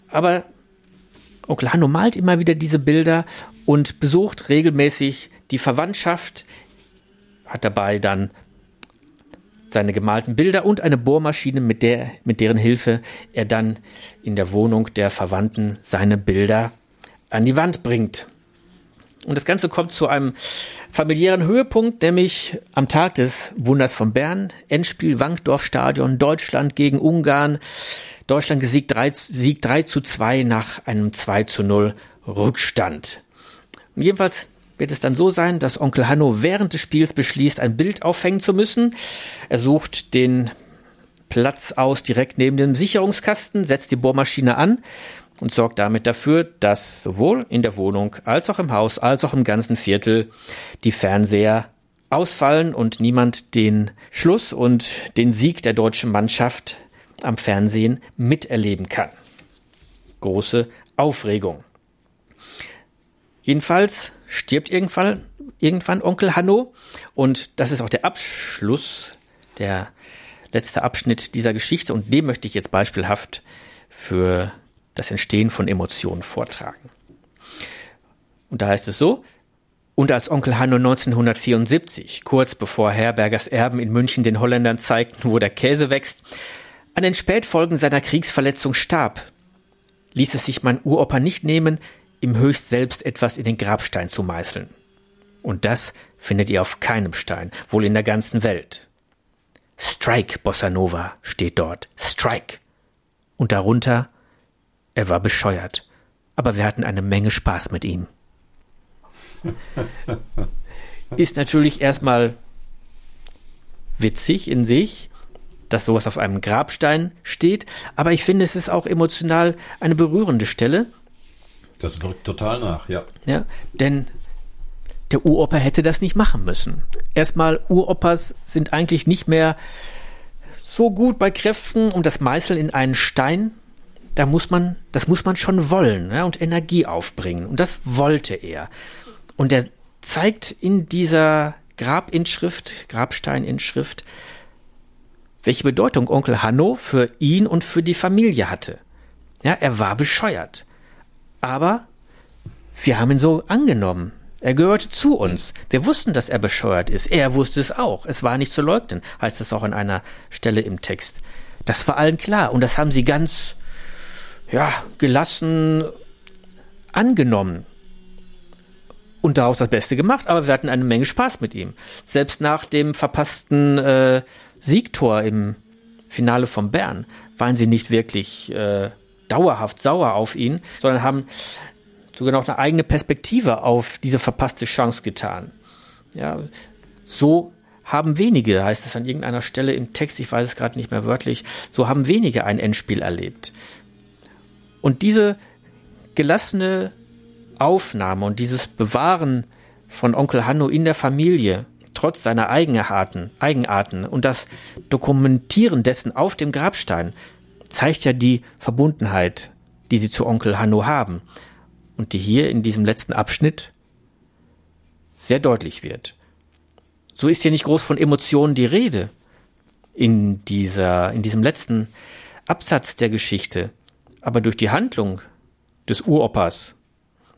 Speaker 2: Aber Onkel Hanno malt immer wieder diese Bilder und besucht regelmäßig die Verwandtschaft, hat dabei dann seine gemalten Bilder und eine Bohrmaschine, mit, der, mit deren Hilfe er dann in der Wohnung der Verwandten seine Bilder an die Wand bringt. Und das Ganze kommt zu einem familiären Höhepunkt, nämlich am Tag des Wunders von Bern, Endspiel Wankdorf-Stadion, Deutschland gegen Ungarn. Deutschland gesiegt 3, Sieg 3 zu 2 nach einem 2 zu 0 Rückstand. Und jedenfalls wird es dann so sein, dass Onkel Hanno während des Spiels beschließt, ein Bild aufhängen zu müssen. Er sucht den Platz aus direkt neben dem Sicherungskasten, setzt die Bohrmaschine an und sorgt damit dafür, dass sowohl in der Wohnung als auch im Haus als auch im ganzen Viertel die Fernseher ausfallen und niemand den Schluss und den Sieg der deutschen Mannschaft am Fernsehen miterleben kann. Große Aufregung. Jedenfalls stirbt irgendwann, irgendwann Onkel Hanno und das ist auch der Abschluss, der letzte Abschnitt dieser Geschichte und dem möchte ich jetzt beispielhaft für das Entstehen von Emotionen vortragen. Und da heißt es so, und als Onkel Hanno 1974, kurz bevor Herbergers Erben in München den Holländern zeigten, wo der Käse wächst, an den Spätfolgen seiner Kriegsverletzung starb, ließ es sich mein Uropa nicht nehmen, ihm höchst selbst etwas in den Grabstein zu meißeln. Und das findet ihr auf keinem Stein, wohl in der ganzen Welt. Strike, Bossa Nova, steht dort. Strike. Und darunter er war bescheuert, aber wir hatten eine Menge Spaß mit ihm. Ist natürlich erstmal witzig in sich, dass sowas auf einem Grabstein steht, aber ich finde, es ist auch emotional eine berührende Stelle.
Speaker 1: Das wirkt total nach, ja.
Speaker 2: Ja, denn der Uropa hätte das nicht machen müssen. Erstmal, Uropas sind eigentlich nicht mehr so gut bei Kräften, um das Meißeln in einen Stein da muss man, das muss man schon wollen ja, und Energie aufbringen. Und das wollte er. Und er zeigt in dieser Grabinschrift, Grabsteininschrift, welche Bedeutung Onkel Hanno für ihn und für die Familie hatte. Ja, er war bescheuert. Aber wir haben ihn so angenommen. Er gehörte zu uns. Wir wussten, dass er bescheuert ist. Er wusste es auch. Es war nicht zu leugnen, heißt es auch an einer Stelle im Text. Das war allen klar. Und das haben sie ganz ja, gelassen angenommen und daraus das Beste gemacht, aber wir hatten eine Menge Spaß mit ihm. Selbst nach dem verpassten äh, Siegtor im Finale von Bern waren sie nicht wirklich äh, dauerhaft sauer auf ihn, sondern haben sogar noch eine eigene Perspektive auf diese verpasste Chance getan. Ja, so haben wenige, heißt es an irgendeiner Stelle im Text, ich weiß es gerade nicht mehr wörtlich, so haben wenige ein Endspiel erlebt. Und diese gelassene Aufnahme und dieses Bewahren von Onkel Hanno in der Familie, trotz seiner Eigenarten, Eigenarten und das Dokumentieren dessen auf dem Grabstein, zeigt ja die Verbundenheit, die sie zu Onkel Hanno haben und die hier in diesem letzten Abschnitt sehr deutlich wird. So ist hier nicht groß von Emotionen die Rede in dieser, in diesem letzten Absatz der Geschichte. Aber durch die Handlung des Uropas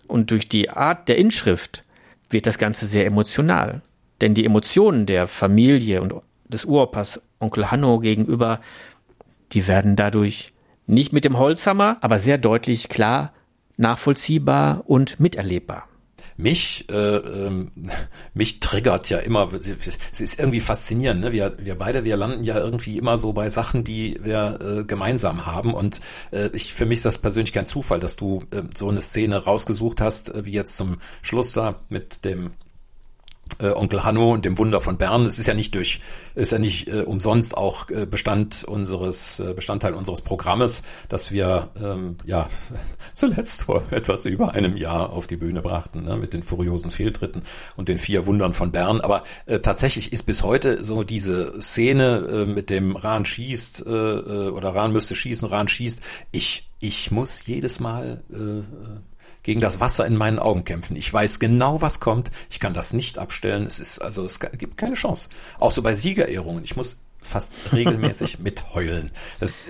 Speaker 2: und durch die Art der Inschrift wird das Ganze sehr emotional. Denn die Emotionen der Familie und des Uropas Onkel Hanno gegenüber, die werden dadurch nicht mit dem Holzhammer, aber sehr deutlich klar nachvollziehbar und miterlebbar
Speaker 1: mich, äh, ähm, mich triggert ja immer, es ist irgendwie faszinierend, ne? wir, wir beide, wir landen ja irgendwie immer so bei Sachen, die wir äh, gemeinsam haben und äh, ich, für mich ist das persönlich kein Zufall, dass du äh, so eine Szene rausgesucht hast, äh, wie jetzt zum Schluss da mit dem äh, Onkel Hanno und dem Wunder von Bern. Es ist ja nicht durch, ist ja nicht äh, umsonst auch äh, Bestand unseres äh, Bestandteil unseres Programmes, dass wir ähm, ja zuletzt vor etwas über einem Jahr auf die Bühne brachten ne, mit den furiosen Fehltritten und den vier Wundern von Bern. Aber äh, tatsächlich ist bis heute so diese Szene äh, mit dem Rahn schießt äh, äh oder Rahn müsste schießen, Rahn schießt. Ich ich muss jedes Mal äh, gegen das Wasser in meinen Augen kämpfen. Ich weiß genau, was kommt. Ich kann das nicht abstellen. Es ist also es gibt keine Chance. Auch so bei Siegerehrungen. Ich muss fast regelmäßig mitheulen. Das,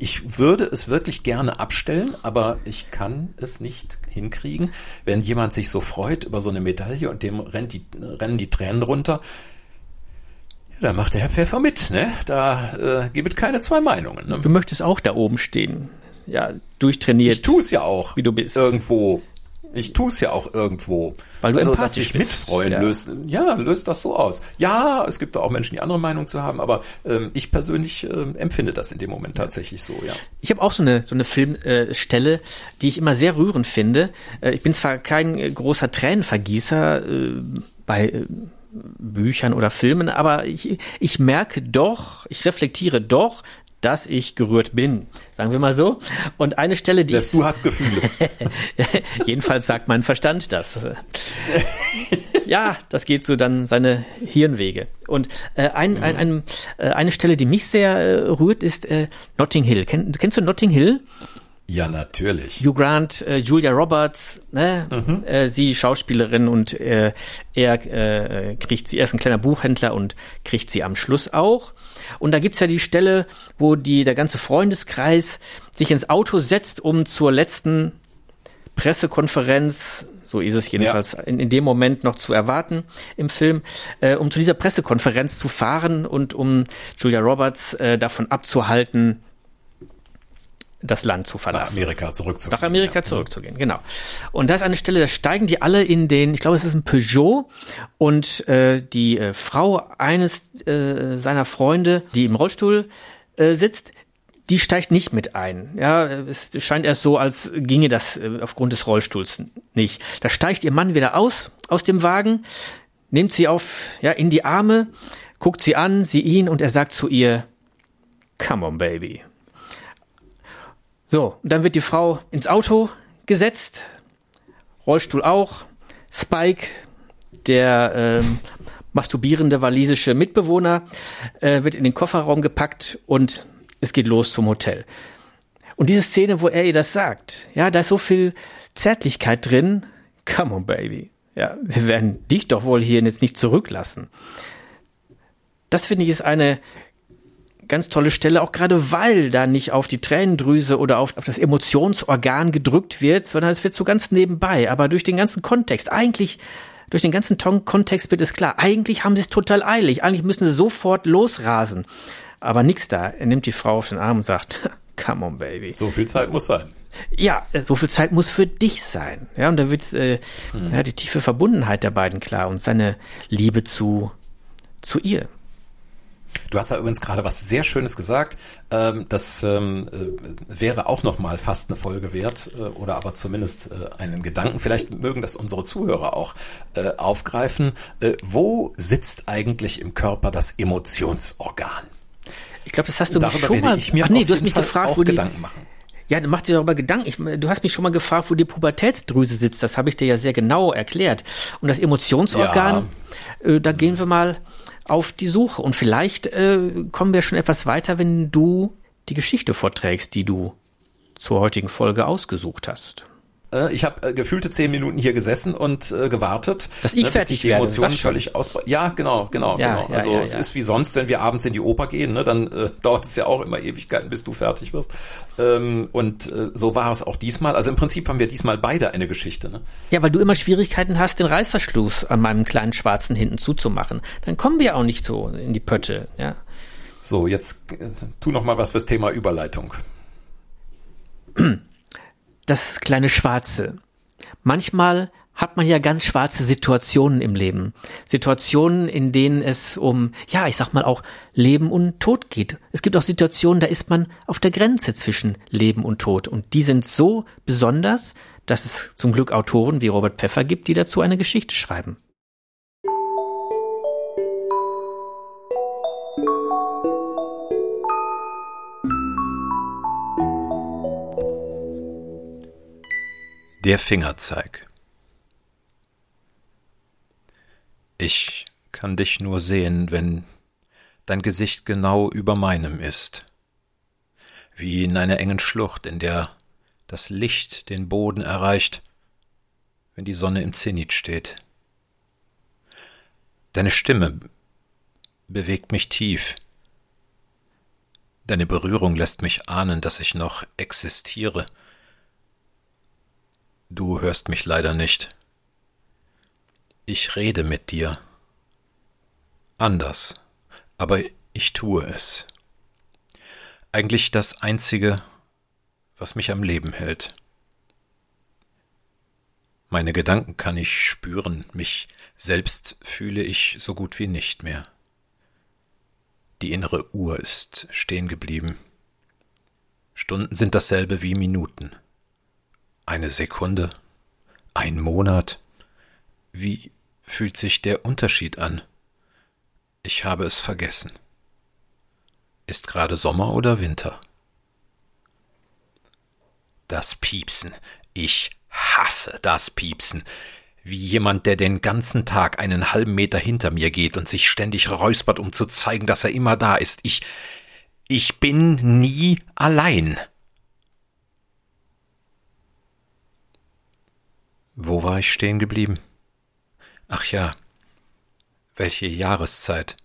Speaker 1: ich würde es wirklich gerne abstellen, aber ich kann es nicht hinkriegen, wenn jemand sich so freut über so eine Medaille und dem rennt die, rennen die Tränen runter. Ja, da macht der Herr Pfeffer mit, ne? Da äh, gibt es keine zwei Meinungen. Ne?
Speaker 2: Du möchtest auch da oben stehen ja, durchtrainiert.
Speaker 1: Ich tue es ja auch.
Speaker 2: Wie du bist.
Speaker 1: Irgendwo. Ich tue es ja auch irgendwo.
Speaker 2: Weil du
Speaker 1: also,
Speaker 2: dass
Speaker 1: ich mitfreuen ja. löst, ja, löst das so aus. Ja, es gibt auch Menschen, die andere Meinung zu haben, aber ähm, ich persönlich ähm, empfinde das in dem Moment tatsächlich so, ja.
Speaker 2: Ich habe auch so eine so eine Filmstelle, äh, die ich immer sehr rührend finde. Äh, ich bin zwar kein äh, großer Tränenvergießer äh, bei äh, Büchern oder Filmen, aber ich, ich merke doch, ich reflektiere doch, dass ich gerührt bin, sagen wir mal so. Und eine Stelle, die
Speaker 1: Selbst du hast Gefühle.
Speaker 2: Jedenfalls sagt mein Verstand das. ja, das geht so dann seine Hirnwege. Und äh, ein, ein, ein, äh, eine Stelle, die mich sehr äh, rührt, ist äh, Notting Hill. Kenn, kennst du Notting Hill?
Speaker 1: Ja, natürlich.
Speaker 2: Hugh Grant, äh, Julia Roberts, ne? Mhm. Äh, sie Schauspielerin und äh, er äh, kriegt sie, er ist ein kleiner Buchhändler und kriegt sie am Schluss auch. Und da gibt's ja die Stelle, wo die, der ganze Freundeskreis sich ins Auto setzt, um zur letzten Pressekonferenz, so ist es jedenfalls ja. in, in, dem Moment noch zu erwarten im Film, äh, um zu dieser Pressekonferenz zu fahren und um Julia Roberts äh, davon abzuhalten, das Land zu verlassen.
Speaker 1: Nach Amerika zurückzugehen.
Speaker 2: Nach Amerika ja. zurückzugehen, genau. Und da ist eine Stelle, da steigen die alle in den, ich glaube, es ist ein Peugeot und äh, die äh, Frau eines äh, seiner Freunde, die im Rollstuhl äh, sitzt, die steigt nicht mit ein. Ja, es scheint erst so, als ginge das äh, aufgrund des Rollstuhls nicht. Da steigt ihr Mann wieder aus, aus dem Wagen, nimmt sie auf, ja, in die Arme, guckt sie an, sie ihn und er sagt zu ihr, Come on, baby. So, und dann wird die Frau ins Auto gesetzt, Rollstuhl auch, Spike, der ähm, masturbierende walisische Mitbewohner, äh, wird in den Kofferraum gepackt und es geht los zum Hotel. Und diese Szene, wo er ihr das sagt, ja, da ist so viel Zärtlichkeit drin. Come on, baby. Ja, wir werden dich doch wohl hier jetzt nicht zurücklassen. Das finde ich ist eine ganz tolle Stelle, auch gerade weil da nicht auf die Tränendrüse oder auf, auf das Emotionsorgan gedrückt wird, sondern es wird so ganz nebenbei. Aber durch den ganzen Kontext, eigentlich durch den ganzen Ton Kontext wird es klar, eigentlich haben sie es total eilig, eigentlich müssen sie sofort losrasen. Aber nix da. Er nimmt die Frau auf den Arm und sagt, come on, baby.
Speaker 1: So viel Zeit muss sein.
Speaker 2: Ja, so viel Zeit muss für dich sein. Ja, und da wird äh, hm. ja, die tiefe Verbundenheit der beiden klar und seine Liebe zu, zu ihr.
Speaker 1: Du hast ja übrigens gerade was sehr Schönes gesagt. Ähm, das ähm, äh, wäre auch noch mal fast eine Folge wert äh, oder aber zumindest äh, einen Gedanken. Vielleicht mögen das unsere Zuhörer auch aufgreifen. Wo sitzt eigentlich im Körper das Emotionsorgan?
Speaker 2: Ich glaube, das hast du
Speaker 1: Darüber
Speaker 2: mich schon mal.
Speaker 1: Ich mir Ach nee, du hast mich gefragt,
Speaker 2: wo die, Gedanken machen. Ja, mach dir darüber Gedanken. Ich, du hast mich schon mal gefragt, wo die Pubertätsdrüse sitzt. Das habe ich dir ja sehr genau erklärt. Und das Emotionsorgan, ja. äh, da gehen wir mal auf die Suche. Und vielleicht äh, kommen wir schon etwas weiter, wenn du die Geschichte vorträgst, die du zur heutigen Folge ausgesucht hast.
Speaker 1: Äh, ich habe äh, gefühlte zehn Minuten hier gesessen und äh, gewartet,
Speaker 2: dass ich ne, fertig
Speaker 1: die
Speaker 2: werde,
Speaker 1: Emotionen völlig aus. Ja, genau, genau, ja, genau. Ja, also ja, es ist wie sonst, wenn wir abends in die Oper gehen, ne, dann äh, dauert es ja auch immer Ewigkeiten, bis du fertig wirst. Ähm, und äh, so war es auch diesmal. Also im Prinzip haben wir diesmal beide eine Geschichte. Ne?
Speaker 2: Ja, weil du immer Schwierigkeiten hast, den Reißverschluss an meinem kleinen schwarzen hinten zuzumachen. Dann kommen wir auch nicht so in die Pötte. Ja.
Speaker 1: So, jetzt äh, tu noch mal was fürs Thema Überleitung.
Speaker 2: Das kleine Schwarze. Manchmal hat man ja ganz schwarze Situationen im Leben. Situationen, in denen es um, ja, ich sag mal auch Leben und Tod geht. Es gibt auch Situationen, da ist man auf der Grenze zwischen Leben und Tod. Und die sind so besonders, dass es zum Glück Autoren wie Robert Pfeffer gibt, die dazu eine Geschichte schreiben.
Speaker 1: Der Fingerzeig. Ich kann dich nur sehen, wenn dein Gesicht genau über meinem ist, wie in einer engen Schlucht, in der das Licht den Boden erreicht, wenn die Sonne im Zenit steht. Deine Stimme bewegt mich tief. Deine Berührung lässt mich ahnen, dass ich noch existiere – Du hörst mich leider nicht. Ich rede mit dir. Anders, aber ich tue es. Eigentlich das Einzige, was mich am Leben hält. Meine Gedanken kann ich spüren, mich selbst fühle ich so gut wie nicht mehr. Die innere Uhr ist stehen geblieben. Stunden sind dasselbe wie Minuten. Eine Sekunde? Ein Monat? Wie fühlt sich der Unterschied an? Ich habe es vergessen. Ist gerade Sommer oder Winter? Das Piepsen. Ich hasse das Piepsen. Wie jemand, der den ganzen Tag einen halben Meter hinter mir geht und sich ständig räuspert, um zu zeigen, dass er immer da ist. Ich, ich bin nie allein. Wo war ich stehen geblieben? Ach ja, welche Jahreszeit?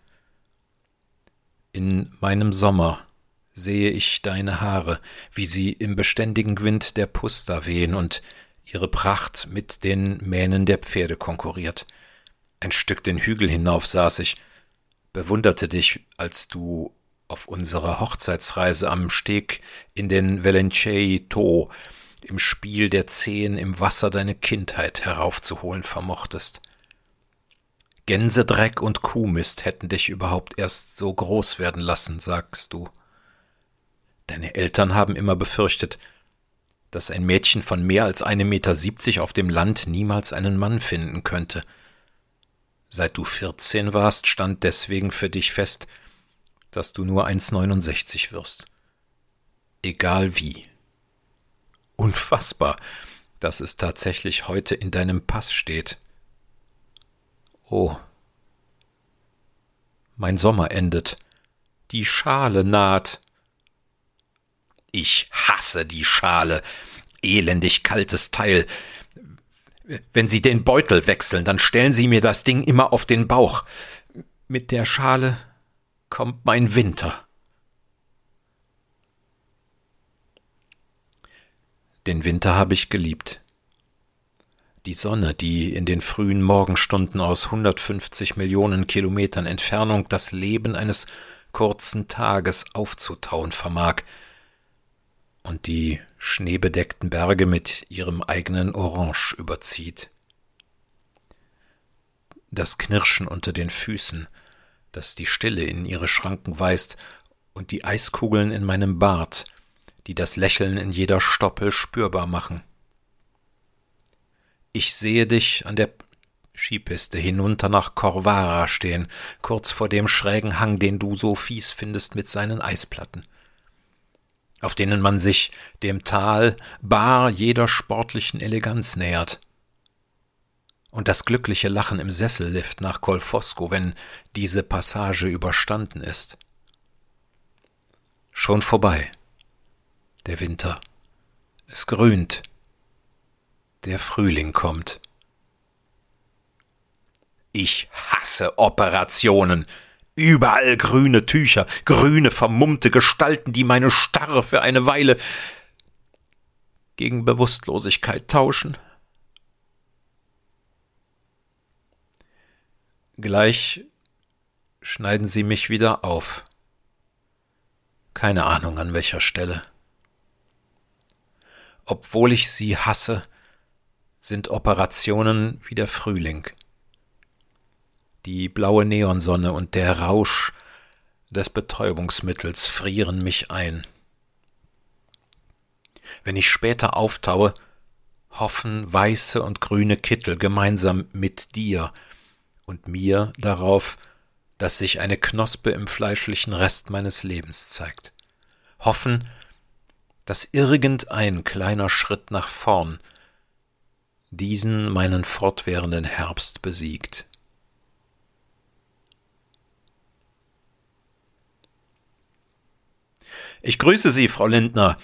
Speaker 1: In meinem Sommer sehe ich deine Haare, wie sie im beständigen Wind der Pusta wehen und ihre Pracht mit den Mähnen der Pferde konkurriert. Ein Stück den Hügel hinauf saß ich, bewunderte dich, als du auf unserer Hochzeitsreise am Steg in den Velencei To im Spiel der Zehen im Wasser deine Kindheit heraufzuholen vermochtest. Gänsedreck und Kuhmist hätten dich überhaupt erst so groß werden lassen, sagst du. Deine Eltern haben immer befürchtet, dass ein Mädchen von mehr als einem Meter siebzig auf dem Land niemals einen Mann finden könnte. Seit du vierzehn warst, stand deswegen für dich fest, dass du nur 1,69 wirst. Egal wie. Unfassbar, dass es tatsächlich heute in deinem Pass steht. Oh. Mein Sommer endet. Die Schale naht. Ich hasse die Schale. Elendig kaltes Teil. Wenn Sie den Beutel wechseln, dann stellen Sie mir das Ding immer auf den Bauch. Mit der Schale kommt mein Winter. Den Winter habe ich geliebt. Die Sonne, die in den frühen Morgenstunden aus 150 Millionen Kilometern Entfernung das Leben eines kurzen Tages aufzutauen vermag, und die schneebedeckten Berge mit ihrem eigenen Orange überzieht. Das Knirschen unter den Füßen, das die Stille in ihre Schranken weist, und die Eiskugeln in meinem Bart, die das Lächeln in jeder Stoppel spürbar machen. Ich sehe dich an der Skipiste hinunter nach Corvara stehen, kurz vor dem schrägen Hang, den du so fies findest mit seinen Eisplatten. auf denen man sich dem Tal bar jeder sportlichen Eleganz nähert. Und das glückliche Lachen im Sessellift nach Colfosco, wenn diese Passage überstanden ist. Schon vorbei. Der Winter. Es grünt. Der Frühling kommt. Ich hasse Operationen. Überall grüne Tücher, grüne vermummte Gestalten, die meine Starre für eine Weile gegen Bewusstlosigkeit tauschen. Gleich schneiden sie mich wieder auf. Keine Ahnung an welcher Stelle. Obwohl ich sie hasse, sind Operationen wie der Frühling die blaue Neonsonne und der Rausch des Betäubungsmittels frieren mich ein. Wenn ich später auftaue, hoffen weiße und grüne Kittel gemeinsam mit dir und mir darauf, dass sich eine Knospe im fleischlichen Rest meines Lebens zeigt. Hoffen, dass irgendein kleiner Schritt nach vorn diesen meinen fortwährenden Herbst besiegt. Ich grüße Sie, Frau Lindner.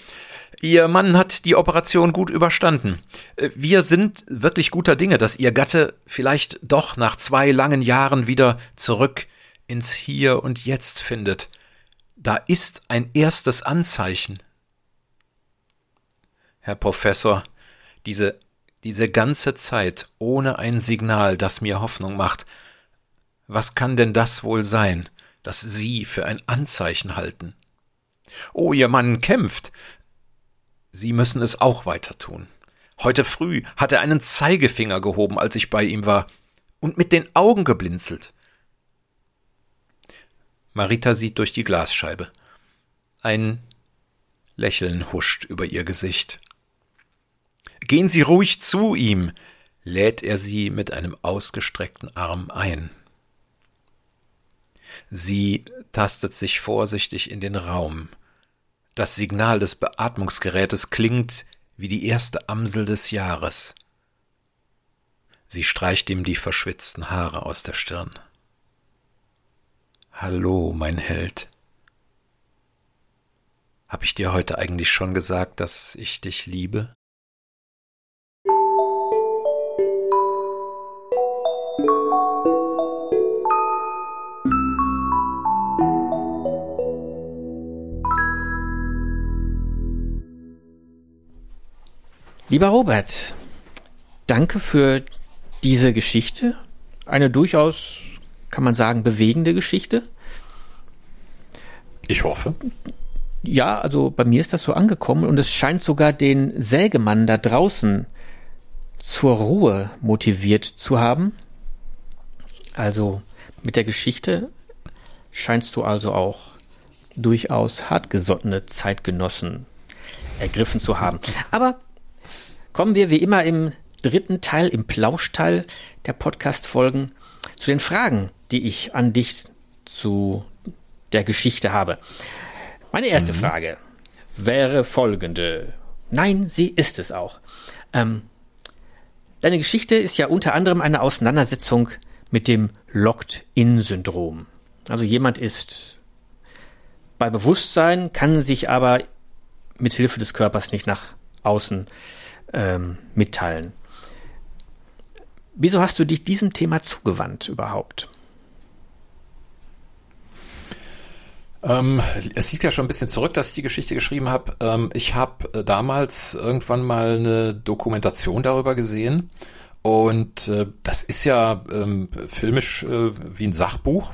Speaker 1: Ihr Mann hat die Operation gut überstanden. Wir sind wirklich guter Dinge, dass Ihr Gatte vielleicht doch nach zwei langen Jahren wieder zurück ins Hier und Jetzt findet. Da ist ein erstes Anzeichen. Herr Professor, diese, diese ganze Zeit ohne ein Signal, das mir Hoffnung macht, was kann denn das wohl sein, das Sie für ein Anzeichen halten? Oh, Ihr Mann kämpft. Sie müssen es auch weiter tun. Heute früh hat er einen Zeigefinger gehoben, als ich bei ihm war, und mit den Augen geblinzelt. Marita sieht durch die Glasscheibe. Ein Lächeln huscht über ihr Gesicht. Gehen Sie ruhig zu ihm, lädt er sie mit einem ausgestreckten Arm ein. Sie tastet sich vorsichtig in den Raum. Das Signal des Beatmungsgerätes klingt wie die erste Amsel des Jahres. Sie streicht ihm die verschwitzten Haare aus der Stirn. Hallo, mein Held. Hab ich dir heute eigentlich schon gesagt, dass ich dich liebe?
Speaker 2: Lieber Robert, danke für diese Geschichte. Eine durchaus, kann man sagen, bewegende Geschichte.
Speaker 1: Ich hoffe.
Speaker 2: Ja, also bei mir ist das so angekommen und es scheint sogar den Sägemann da draußen zur Ruhe motiviert zu haben. Also mit der Geschichte scheinst du also auch durchaus hartgesottene Zeitgenossen ergriffen zu haben. Aber kommen wir wie immer im dritten Teil, im Plauschteil der Podcast-Folgen zu den Fragen, die ich an dich zu der Geschichte habe. Meine erste mhm. Frage wäre folgende. Nein, sie ist es auch. Ähm, deine Geschichte ist ja unter anderem eine Auseinandersetzung mit dem Locked-In-Syndrom. Also jemand ist bei Bewusstsein, kann sich aber mit Hilfe des Körpers nicht nach außen ähm, mitteilen. Wieso hast du dich diesem Thema zugewandt überhaupt?
Speaker 1: Ähm, es liegt ja schon ein bisschen zurück, dass ich die Geschichte geschrieben habe. Ähm, ich habe äh, damals irgendwann mal eine Dokumentation darüber gesehen. Und äh, das ist ja ähm, filmisch äh, wie ein Sachbuch.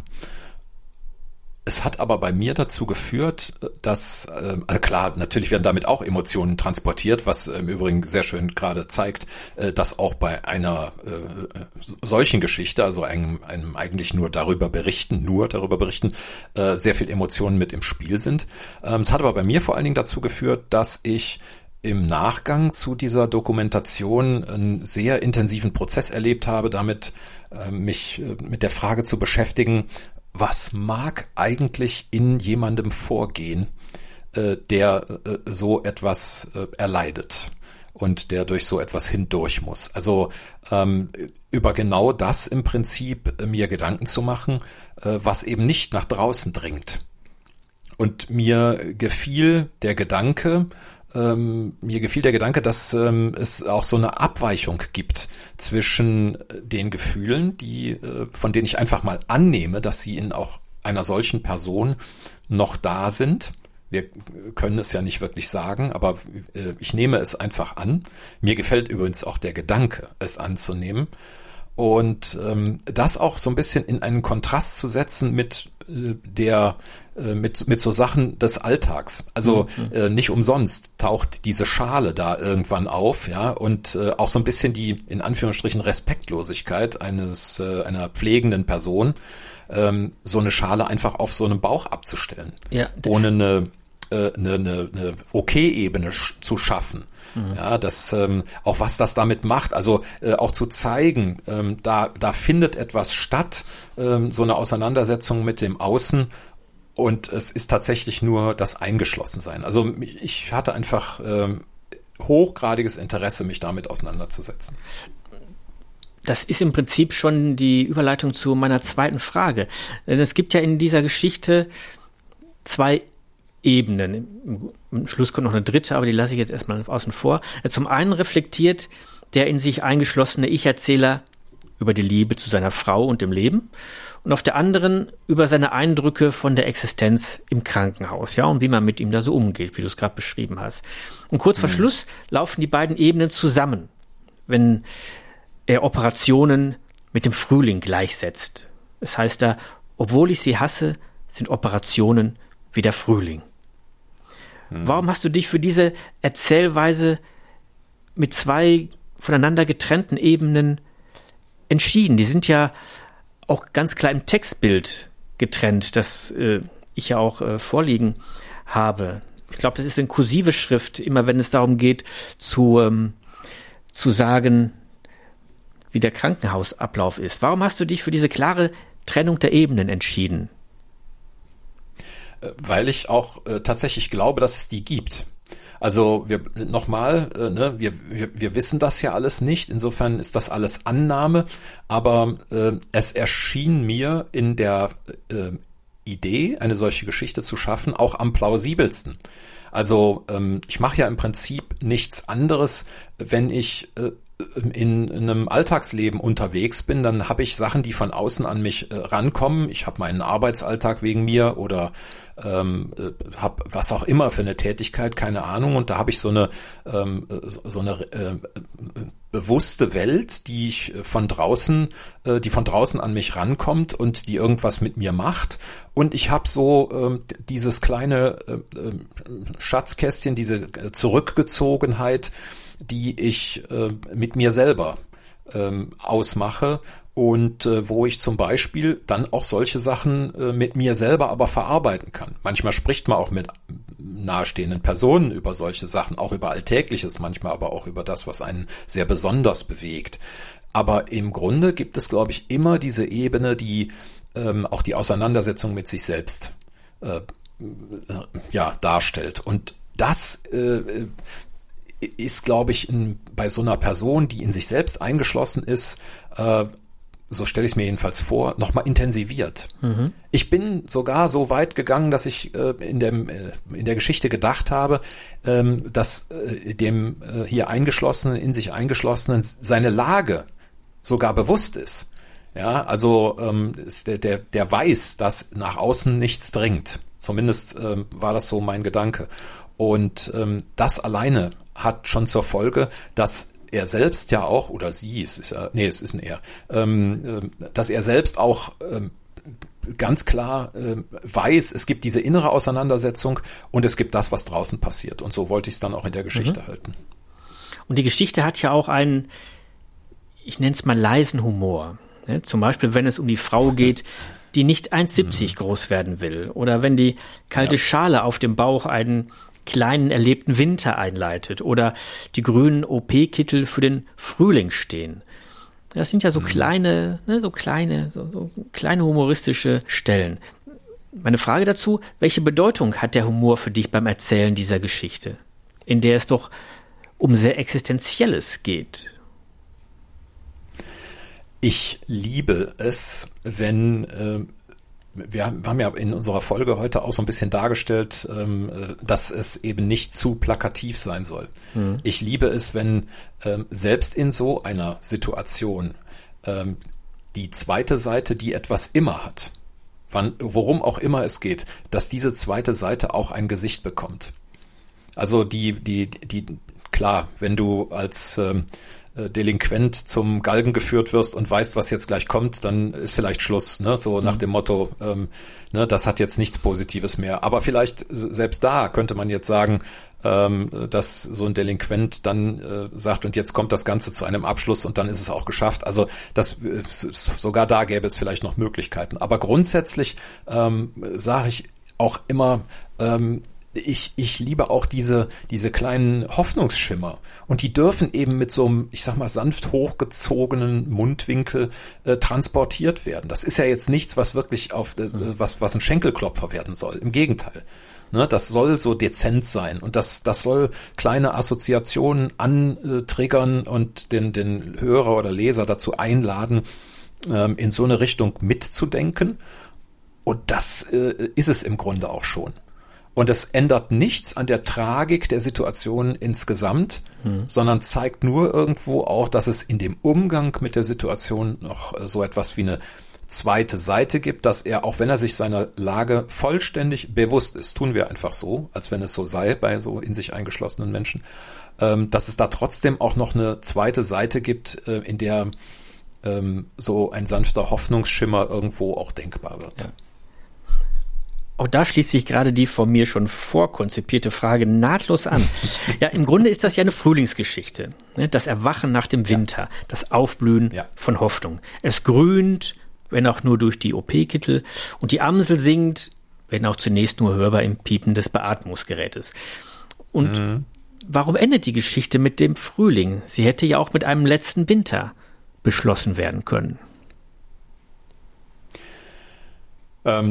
Speaker 1: Es hat aber bei mir dazu geführt, dass, äh, also klar, natürlich werden damit auch Emotionen transportiert, was im Übrigen sehr schön gerade zeigt, äh, dass auch bei einer äh, solchen Geschichte, also einem, einem eigentlich nur darüber berichten, nur darüber berichten, äh, sehr viel Emotionen mit im Spiel sind. Ähm, es hat aber bei mir vor allen Dingen dazu geführt, dass ich im Nachgang zu dieser Dokumentation einen sehr intensiven Prozess erlebt habe, damit äh, mich äh, mit der Frage zu beschäftigen, was mag eigentlich in jemandem vorgehen, äh, der äh, so etwas äh, erleidet und der durch so etwas hindurch muss. Also ähm, über genau das im Prinzip mir Gedanken zu machen, was eben nicht nach draußen dringt. Und mir gefiel der Gedanke, ähm, mir gefiel der Gedanke, dass ähm, es auch so eine Abweichung gibt zwischen den Gefühlen, die, äh, von denen ich einfach mal annehme, dass sie in auch einer solchen Person noch da sind. Wir können es ja nicht wirklich sagen, aber äh, ich nehme es einfach an. Mir gefällt übrigens auch der Gedanke, es anzunehmen. Und ähm, das auch so ein bisschen in einen Kontrast zu setzen mit äh, der äh, mit, mit so Sachen des Alltags. Also mhm. äh, nicht umsonst taucht diese Schale da irgendwann auf, ja, und äh, auch so ein bisschen die in Anführungsstrichen Respektlosigkeit eines äh, einer pflegenden Person, ähm, so eine Schale einfach auf so einem Bauch abzustellen, ja. ohne eine eine, eine, eine Okay-Ebene zu schaffen. Mhm. Ja, das ähm, auch was das damit macht, also äh, auch zu zeigen, ähm, da da findet etwas statt, ähm, so eine Auseinandersetzung mit dem Außen und es ist tatsächlich nur das Eingeschlossensein. Also ich hatte einfach ähm, hochgradiges Interesse, mich damit auseinanderzusetzen.
Speaker 2: Das ist im Prinzip schon die Überleitung zu meiner zweiten Frage. Denn es gibt ja in dieser Geschichte zwei Ebenen. Im Schluss kommt noch eine dritte, aber die lasse ich jetzt erstmal außen vor. Zum einen reflektiert der in sich eingeschlossene Ich-Erzähler über die Liebe zu seiner Frau und dem Leben und auf der anderen über seine Eindrücke von der Existenz im Krankenhaus, ja, und wie man mit ihm da so umgeht, wie du es gerade beschrieben hast. Und kurz vor mhm. Schluss laufen die beiden Ebenen zusammen, wenn er Operationen mit dem Frühling gleichsetzt. Es heißt da, obwohl ich sie hasse, sind Operationen wie der Frühling. Mhm. Warum hast du dich für diese Erzählweise mit zwei voneinander getrennten Ebenen entschieden? Die sind ja auch ganz klar im Textbild getrennt, das äh, ich ja auch äh, vorliegen habe. Ich glaube, das ist in kursive Schrift, immer wenn es darum geht, zu, ähm, zu sagen, wie der Krankenhausablauf ist. Warum hast du dich für diese klare Trennung der Ebenen entschieden?
Speaker 1: Weil ich auch äh, tatsächlich glaube, dass es die gibt. Also wir nochmal, äh, ne, wir, wir, wir wissen das ja alles nicht. Insofern ist das alles Annahme, aber äh, es erschien mir in der äh, Idee, eine solche Geschichte zu schaffen, auch am plausibelsten. Also ähm, ich mache ja im Prinzip nichts anderes, wenn ich äh, in, in einem Alltagsleben unterwegs bin, dann habe ich Sachen, die von außen an mich äh, rankommen. Ich habe meinen Arbeitsalltag wegen mir oder ähm, äh, habe was auch immer für eine Tätigkeit, keine Ahnung. Und da habe ich so eine ähm, so eine äh, bewusste Welt, die ich von draußen, äh, die von draußen an mich rankommt und die irgendwas mit mir macht. Und ich habe so ähm, dieses kleine äh, äh Schatzkästchen, diese Zurückgezogenheit die ich äh, mit mir selber ähm, ausmache und äh, wo ich zum Beispiel dann auch solche Sachen äh, mit mir selber aber verarbeiten kann. Manchmal spricht man auch mit nahestehenden Personen über solche Sachen, auch über Alltägliches, manchmal aber auch über das, was einen sehr besonders bewegt. Aber im Grunde gibt es, glaube ich, immer diese Ebene, die ähm, auch die Auseinandersetzung mit sich selbst äh, ja darstellt. Und das äh, ist, glaube ich, in, bei so einer Person, die in sich selbst eingeschlossen ist, äh, so stelle ich es mir jedenfalls vor, nochmal intensiviert. Mhm. Ich bin sogar so weit gegangen, dass ich äh, in, dem, äh, in der Geschichte gedacht habe, ähm, dass äh, dem äh, hier eingeschlossenen, in sich eingeschlossenen seine Lage sogar bewusst ist. Ja, also ähm, der, der, der weiß, dass nach außen nichts dringt. Zumindest ähm, war das so mein Gedanke. Und ähm, das alleine hat schon zur Folge, dass er selbst ja auch, oder sie, es ist ja, nee, es ist ein er, ähm, äh, dass er selbst auch ähm, ganz klar äh, weiß, es gibt diese innere Auseinandersetzung und es gibt das, was draußen passiert. Und so wollte ich es dann auch in der Geschichte mhm. halten.
Speaker 2: Und die Geschichte hat ja auch einen, ich nenne es mal leisen Humor. Ne? Zum Beispiel, wenn es um die Frau geht, die nicht 1,70 mhm. groß werden will. Oder wenn die kalte ja. Schale auf dem Bauch einen kleinen erlebten Winter einleitet oder die grünen OP-Kittel für den Frühling stehen. Das sind ja so mhm. kleine, ne, so kleine, so, so kleine humoristische Stellen. meine Frage dazu, welche Bedeutung hat der Humor für dich beim Erzählen dieser Geschichte, in der es doch um sehr Existenzielles geht?
Speaker 1: Ich liebe es, wenn äh, wir haben ja in unserer Folge heute auch so ein bisschen dargestellt, ähm, dass es eben nicht zu plakativ sein soll. Mhm. Ich liebe es, wenn ähm, selbst in so einer Situation ähm, die zweite Seite, die etwas immer hat, wann, worum auch immer es geht, dass diese zweite Seite auch ein Gesicht bekommt. Also die, die, die, klar, wenn du als ähm, äh, Delinquent zum Galgen geführt wirst und weißt, was jetzt gleich kommt, dann ist vielleicht Schluss, ne? So mhm. nach dem Motto, ähm, ne, das hat jetzt nichts Positives mehr. Aber vielleicht selbst da könnte man jetzt sagen, ähm, dass so ein Delinquent dann äh, sagt, und jetzt kommt das Ganze zu einem Abschluss und dann ist es auch geschafft. Also das äh, sogar da gäbe es vielleicht noch Möglichkeiten. Aber grundsätzlich ähm, sage ich auch immer, ähm, ich, ich liebe auch diese, diese kleinen Hoffnungsschimmer. Und die dürfen eben mit so einem, ich sag mal, sanft hochgezogenen Mundwinkel äh, transportiert werden. Das ist ja jetzt nichts, was wirklich auf, äh, mhm. was, was ein Schenkelklopfer werden soll. Im Gegenteil. Ne, das soll so dezent sein und das, das soll kleine Assoziationen antriggern und den, den Hörer oder Leser dazu einladen, ähm, in so eine Richtung mitzudenken. Und das äh, ist es im Grunde auch schon. Und es ändert nichts an der Tragik der Situation insgesamt, hm. sondern zeigt nur irgendwo auch, dass es in dem Umgang mit der Situation noch äh, so etwas wie eine zweite Seite gibt, dass er, auch wenn er sich seiner Lage vollständig bewusst ist, tun wir einfach so, als wenn es so sei bei so in sich eingeschlossenen Menschen, ähm, dass es da trotzdem auch noch eine zweite Seite gibt, äh, in der ähm, so ein sanfter Hoffnungsschimmer irgendwo auch denkbar wird. Ja.
Speaker 2: Auch da schließt sich gerade die von mir schon vorkonzipierte Frage nahtlos an. Ja, im Grunde ist das ja eine Frühlingsgeschichte. Ne? Das Erwachen nach dem Winter, ja. das Aufblühen ja. von Hoffnung. Es grünt, wenn auch nur durch die OP-Kittel, und die Amsel singt, wenn auch zunächst nur hörbar im Piepen des Beatmungsgerätes. Und mhm. warum endet die Geschichte mit dem Frühling? Sie hätte ja auch mit einem letzten Winter beschlossen werden können.
Speaker 1: Ähm,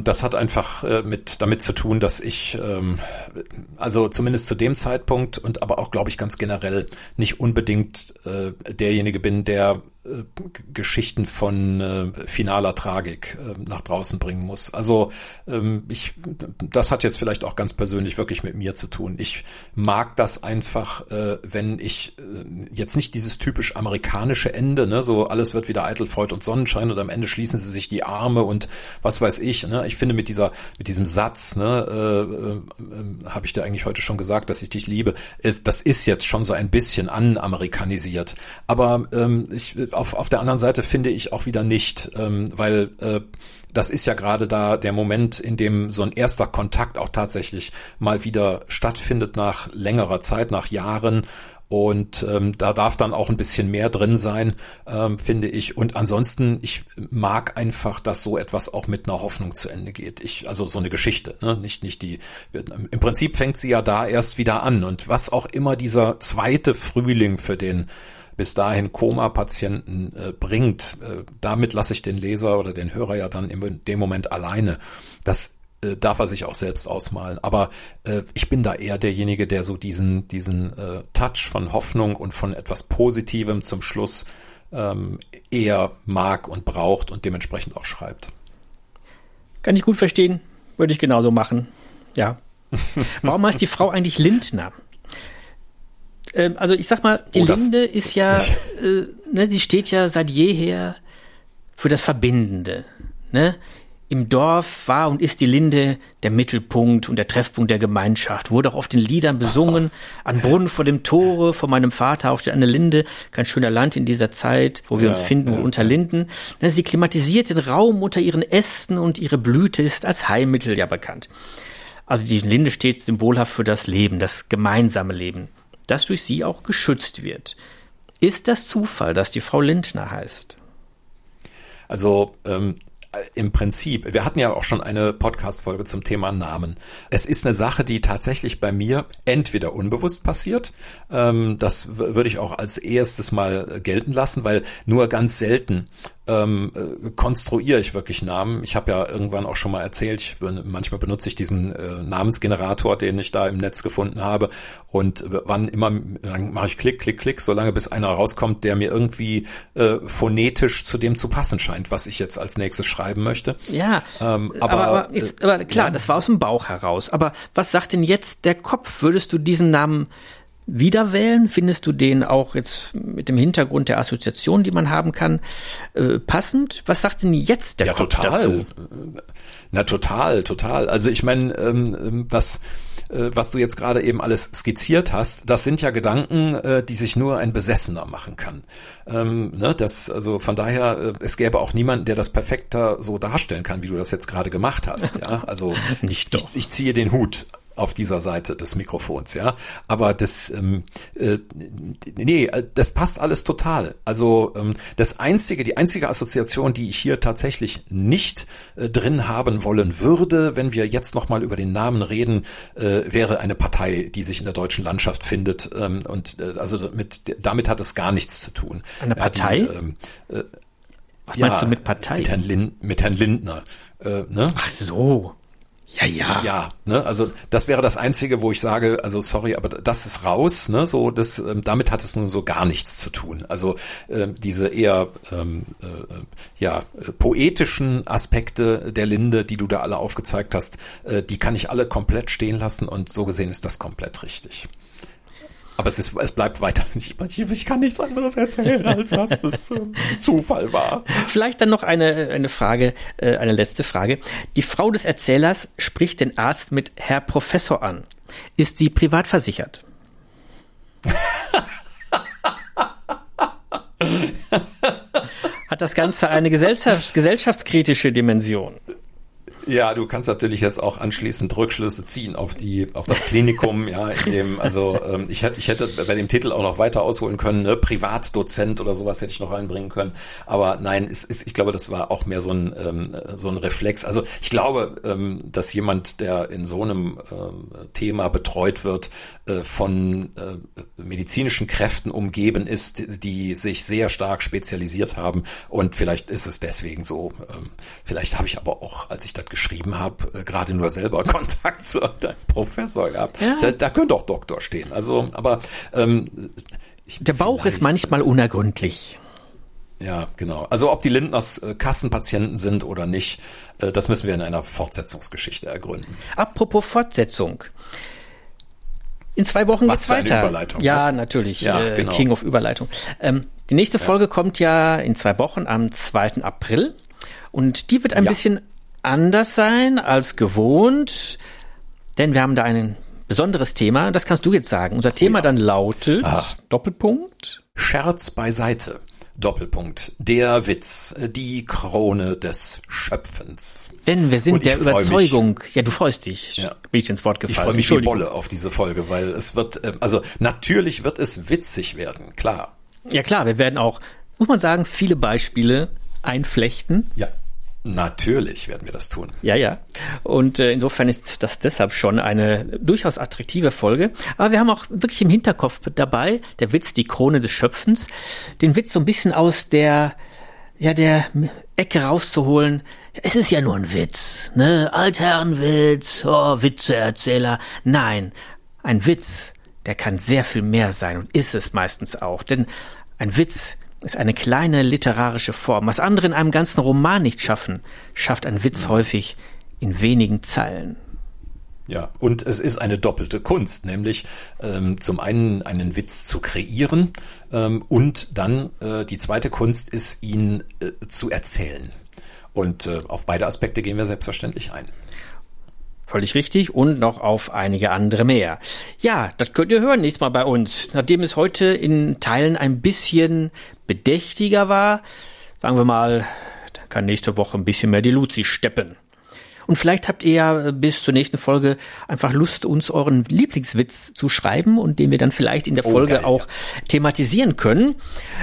Speaker 1: das hat einfach äh, mit damit zu tun, dass ich ähm, also zumindest zu dem Zeitpunkt und aber auch glaube ich ganz generell nicht unbedingt äh, derjenige bin, der äh, Geschichten von äh, finaler Tragik äh, nach draußen bringen muss. Also ähm, ich, das hat jetzt vielleicht auch ganz persönlich wirklich mit mir zu tun. Ich mag das einfach, äh, wenn ich äh, jetzt nicht dieses typisch amerikanische Ende, ne, so alles wird wieder eitel, Freud und Sonnenschein und am Ende schließen sie sich die Arme und was weiß ich. Ne? Ich finde mit dieser mit diesem Satz, ne, äh, habe ich dir eigentlich heute schon gesagt, dass ich dich liebe. Das ist jetzt schon so ein bisschen anamerikanisiert. Aber ähm, ich auf, auf der anderen Seite finde ich auch wieder nicht, ähm, weil äh, das ist ja gerade da der Moment, in dem so ein erster Kontakt auch tatsächlich mal wieder stattfindet nach längerer Zeit, nach Jahren. Und ähm, da darf dann auch ein bisschen mehr drin sein, ähm, finde ich. Und ansonsten, ich mag einfach, dass so etwas auch mit einer Hoffnung zu Ende geht. Ich, also so eine Geschichte, ne? Nicht, nicht die. Im Prinzip fängt sie ja da erst wieder an. Und was auch immer dieser zweite Frühling für den bis dahin Koma-Patienten äh, bringt, äh, damit lasse ich den Leser oder den Hörer ja dann in dem Moment alleine. Das äh, darf er sich auch selbst ausmalen. Aber äh, ich bin da eher derjenige, der so diesen, diesen äh, Touch von Hoffnung und von etwas Positivem zum Schluss ähm, eher mag und braucht und dementsprechend auch schreibt.
Speaker 2: Kann ich gut verstehen. Würde ich genauso machen. Ja. Warum heißt die Frau eigentlich Lindner? Ähm, also ich sag mal, die oh, Linde ist ja, äh, ne, die steht ja seit jeher für das Verbindende. Ne? Im Dorf war und ist die Linde der Mittelpunkt und der Treffpunkt der Gemeinschaft. Wurde auch oft in Liedern besungen. An Brunnen vor dem Tore, vor meinem Vater auch steht eine Linde. Kein schöner Land in dieser Zeit, wo wir ja, uns finden, ja, unter Linden. Ne, sie klimatisiert den Raum unter ihren Ästen und ihre Blüte ist als Heilmittel ja bekannt. Also die Linde steht symbolhaft für das Leben, das gemeinsame Leben das durch sie auch geschützt wird. Ist das Zufall, dass die Frau Lindner heißt?
Speaker 1: Also ähm, im Prinzip, wir hatten ja auch schon eine Podcast-Folge zum Thema Namen. Es ist eine Sache, die tatsächlich bei mir entweder unbewusst passiert, ähm, das würde ich auch als erstes mal gelten lassen, weil nur ganz selten ähm, äh, konstruiere ich wirklich Namen. Ich habe ja irgendwann auch schon mal erzählt, ich, manchmal benutze ich diesen äh, Namensgenerator, den ich da im Netz gefunden habe und wann immer, dann mache ich Klick, Klick, Klick, solange bis einer rauskommt, der mir irgendwie äh, phonetisch zu dem zu passen scheint, was ich jetzt als nächstes schreiben möchte.
Speaker 2: Ja, ähm, aber, aber, aber, ist, aber klar, ja. das war aus dem Bauch heraus. Aber was sagt denn jetzt der Kopf? Würdest du diesen Namen wieder wählen? Findest du den auch jetzt mit dem Hintergrund der Assoziation, die man haben kann, äh, passend? Was sagt denn jetzt der ja, Kopf
Speaker 1: total.
Speaker 2: dazu?
Speaker 1: Na total, total. Also ich meine, ähm, ähm was äh, was du jetzt gerade eben alles skizziert hast, das sind ja Gedanken, äh, die sich nur ein Besessener machen kann. Ähm, ne, das, also von daher, äh, es gäbe auch niemanden, der das perfekter so darstellen kann, wie du das jetzt gerade gemacht hast. Ja, also
Speaker 2: Nicht
Speaker 1: ich, ich ziehe den Hut auf dieser Seite des Mikrofons, ja. Aber das, ähm, äh, nee, äh, das passt alles total. Also ähm, das einzige, die einzige Assoziation, die ich hier tatsächlich nicht äh, drin haben wollen würde, wenn wir jetzt noch mal über den Namen reden, äh, wäre eine Partei, die sich in der deutschen Landschaft findet. Ähm, und äh, also mit damit hat es gar nichts zu tun.
Speaker 2: Eine Partei? Ja, die, ähm,
Speaker 1: äh, Was ja, meinst du mit Partei? Mit Herrn, Lind, mit Herrn Lindner.
Speaker 2: Äh, ne? Ach so. Ja, ja.
Speaker 1: Ja, ne, also das wäre das Einzige, wo ich sage, also sorry, aber das ist raus, ne, so das, ähm, damit hat es nun so gar nichts zu tun. Also ähm, diese eher ähm, äh, ja poetischen Aspekte der Linde, die du da alle aufgezeigt hast, äh, die kann ich alle komplett stehen lassen und so gesehen ist das komplett richtig. Aber es ist, es bleibt weiter. Ich, ich kann nichts anderes erzählen, als dass es äh, Zufall war.
Speaker 2: Vielleicht dann noch eine, eine Frage, äh, eine letzte Frage. Die Frau des Erzählers spricht den Arzt mit Herr Professor an. Ist sie privat versichert? Hat das Ganze eine gesellschafts gesellschaftskritische Dimension?
Speaker 1: Ja, du kannst natürlich jetzt auch anschließend Rückschlüsse ziehen auf die, auf das Klinikum, ja, in dem, also ähm, ich hätte, ich hätte bei dem Titel auch noch weiter ausholen können, ne? Privatdozent oder sowas hätte ich noch reinbringen können. Aber nein, es ist, ich glaube, das war auch mehr so ein, ähm, so ein Reflex. Also ich glaube, ähm, dass jemand, der in so einem ähm, Thema betreut wird, äh, von äh, medizinischen Kräften umgeben ist, die sich sehr stark spezialisiert haben. Und vielleicht ist es deswegen so. Ähm, vielleicht habe ich aber auch, als ich das geschrieben habe, äh, gerade nur selber Kontakt zu einem Professor gehabt. Ja. Da, da könnte auch Doktor stehen. Also, aber ähm,
Speaker 2: ich, der Bauch ist manchmal unergründlich.
Speaker 1: Ja, genau. Also ob die Lindners äh, Kassenpatienten sind oder nicht, äh, das müssen wir in einer Fortsetzungsgeschichte ergründen.
Speaker 2: Apropos Fortsetzung. In zwei Wochen
Speaker 1: Was
Speaker 2: geht's weiter.
Speaker 1: Überleitung.
Speaker 2: Ja, Was? natürlich. Ja, äh, genau. King of Überleitung. Ähm, die nächste ja. Folge kommt ja in zwei Wochen am 2. April. Und die wird ein ja. bisschen anders sein als gewohnt, denn wir haben da ein besonderes Thema. Das kannst du jetzt sagen. Unser Thema ja. dann lautet Ach. Doppelpunkt.
Speaker 1: Scherz beiseite. Doppelpunkt. Der Witz, die Krone des Schöpfens.
Speaker 2: Denn wir sind der Überzeugung, mich, ja, du freust dich,
Speaker 1: ja.
Speaker 2: bin ich ins Wort gefallen.
Speaker 1: Ich freue mich wie Bolle auf diese Folge, weil es wird, ähm, also natürlich wird es witzig werden, klar.
Speaker 2: Ja klar, wir werden auch, muss man sagen, viele Beispiele einflechten.
Speaker 1: Ja. Natürlich werden wir das tun.
Speaker 2: Ja, ja. Und äh, insofern ist das deshalb schon eine durchaus attraktive Folge. Aber wir haben auch wirklich im Hinterkopf dabei, der Witz, die Krone des Schöpfens, den Witz so ein bisschen aus der, ja, der Ecke rauszuholen. Es ist ja nur ein Witz, ne? Altherrenwitz, oh, Witzeerzähler. Nein, ein Witz, der kann sehr viel mehr sein und ist es meistens auch. Denn ein Witz ist eine kleine literarische Form. Was andere in einem ganzen Roman nicht schaffen, schafft ein Witz häufig in wenigen Zeilen.
Speaker 1: Ja, und es ist eine doppelte Kunst, nämlich ähm, zum einen einen Witz zu kreieren ähm, und dann äh, die zweite Kunst ist, ihn äh, zu erzählen. Und äh, auf beide Aspekte gehen wir selbstverständlich ein.
Speaker 2: Völlig richtig und noch auf einige andere mehr. Ja, das könnt ihr hören nächstes Mal bei uns. Nachdem es heute in Teilen ein bisschen bedächtiger war, sagen wir mal, da kann nächste Woche ein bisschen mehr die Luzi steppen. Und vielleicht habt ihr ja bis zur nächsten Folge einfach Lust, uns euren Lieblingswitz zu schreiben und den wir dann vielleicht in der oh, Folge geil, auch ja. thematisieren können.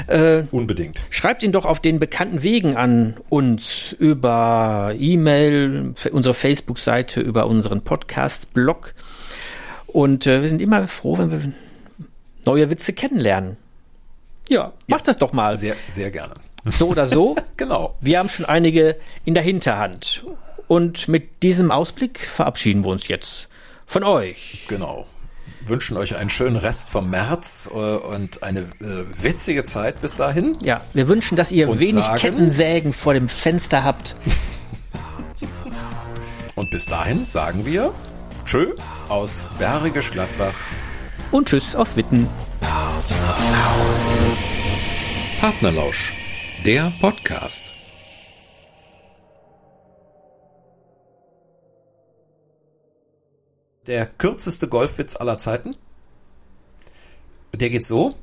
Speaker 1: Äh, Unbedingt.
Speaker 2: Schreibt ihn doch auf den bekannten Wegen an uns über E-Mail, unsere Facebook-Seite, über unseren Podcast-Blog. Und äh, wir sind immer froh, wenn wir neue Witze kennenlernen. Ja, mach ja, das doch mal.
Speaker 1: Sehr, sehr gerne.
Speaker 2: So oder so.
Speaker 1: genau.
Speaker 2: Wir haben schon einige in der Hinterhand. Und mit diesem Ausblick verabschieden wir uns jetzt von euch.
Speaker 1: Genau. Wünschen euch einen schönen Rest vom März äh, und eine äh, witzige Zeit bis dahin.
Speaker 2: Ja, wir wünschen, dass ihr
Speaker 1: Und
Speaker 2: wenig
Speaker 1: sagen-
Speaker 2: Kettensägen vor dem Fenster habt.
Speaker 1: Und bis dahin sagen wir Tschö aus Bergisch Gladbach.
Speaker 2: Und tschüss aus Witten.
Speaker 1: Partnerlausch, der Podcast. Der kürzeste Golfwitz aller Zeiten. Der geht so.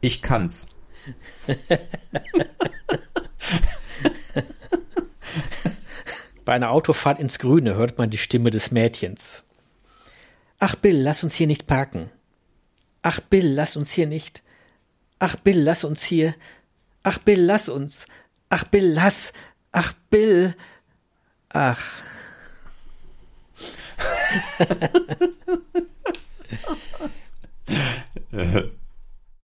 Speaker 1: Ich kann's.
Speaker 2: Bei einer Autofahrt ins Grüne hört man die Stimme des Mädchens. Ach Bill, lass uns hier nicht parken. Ach Bill, lass uns hier nicht. Ach Bill, lass uns hier. Ach Bill, lass uns. Ach Bill, lass. Ach Bill. Ach. uh-huh.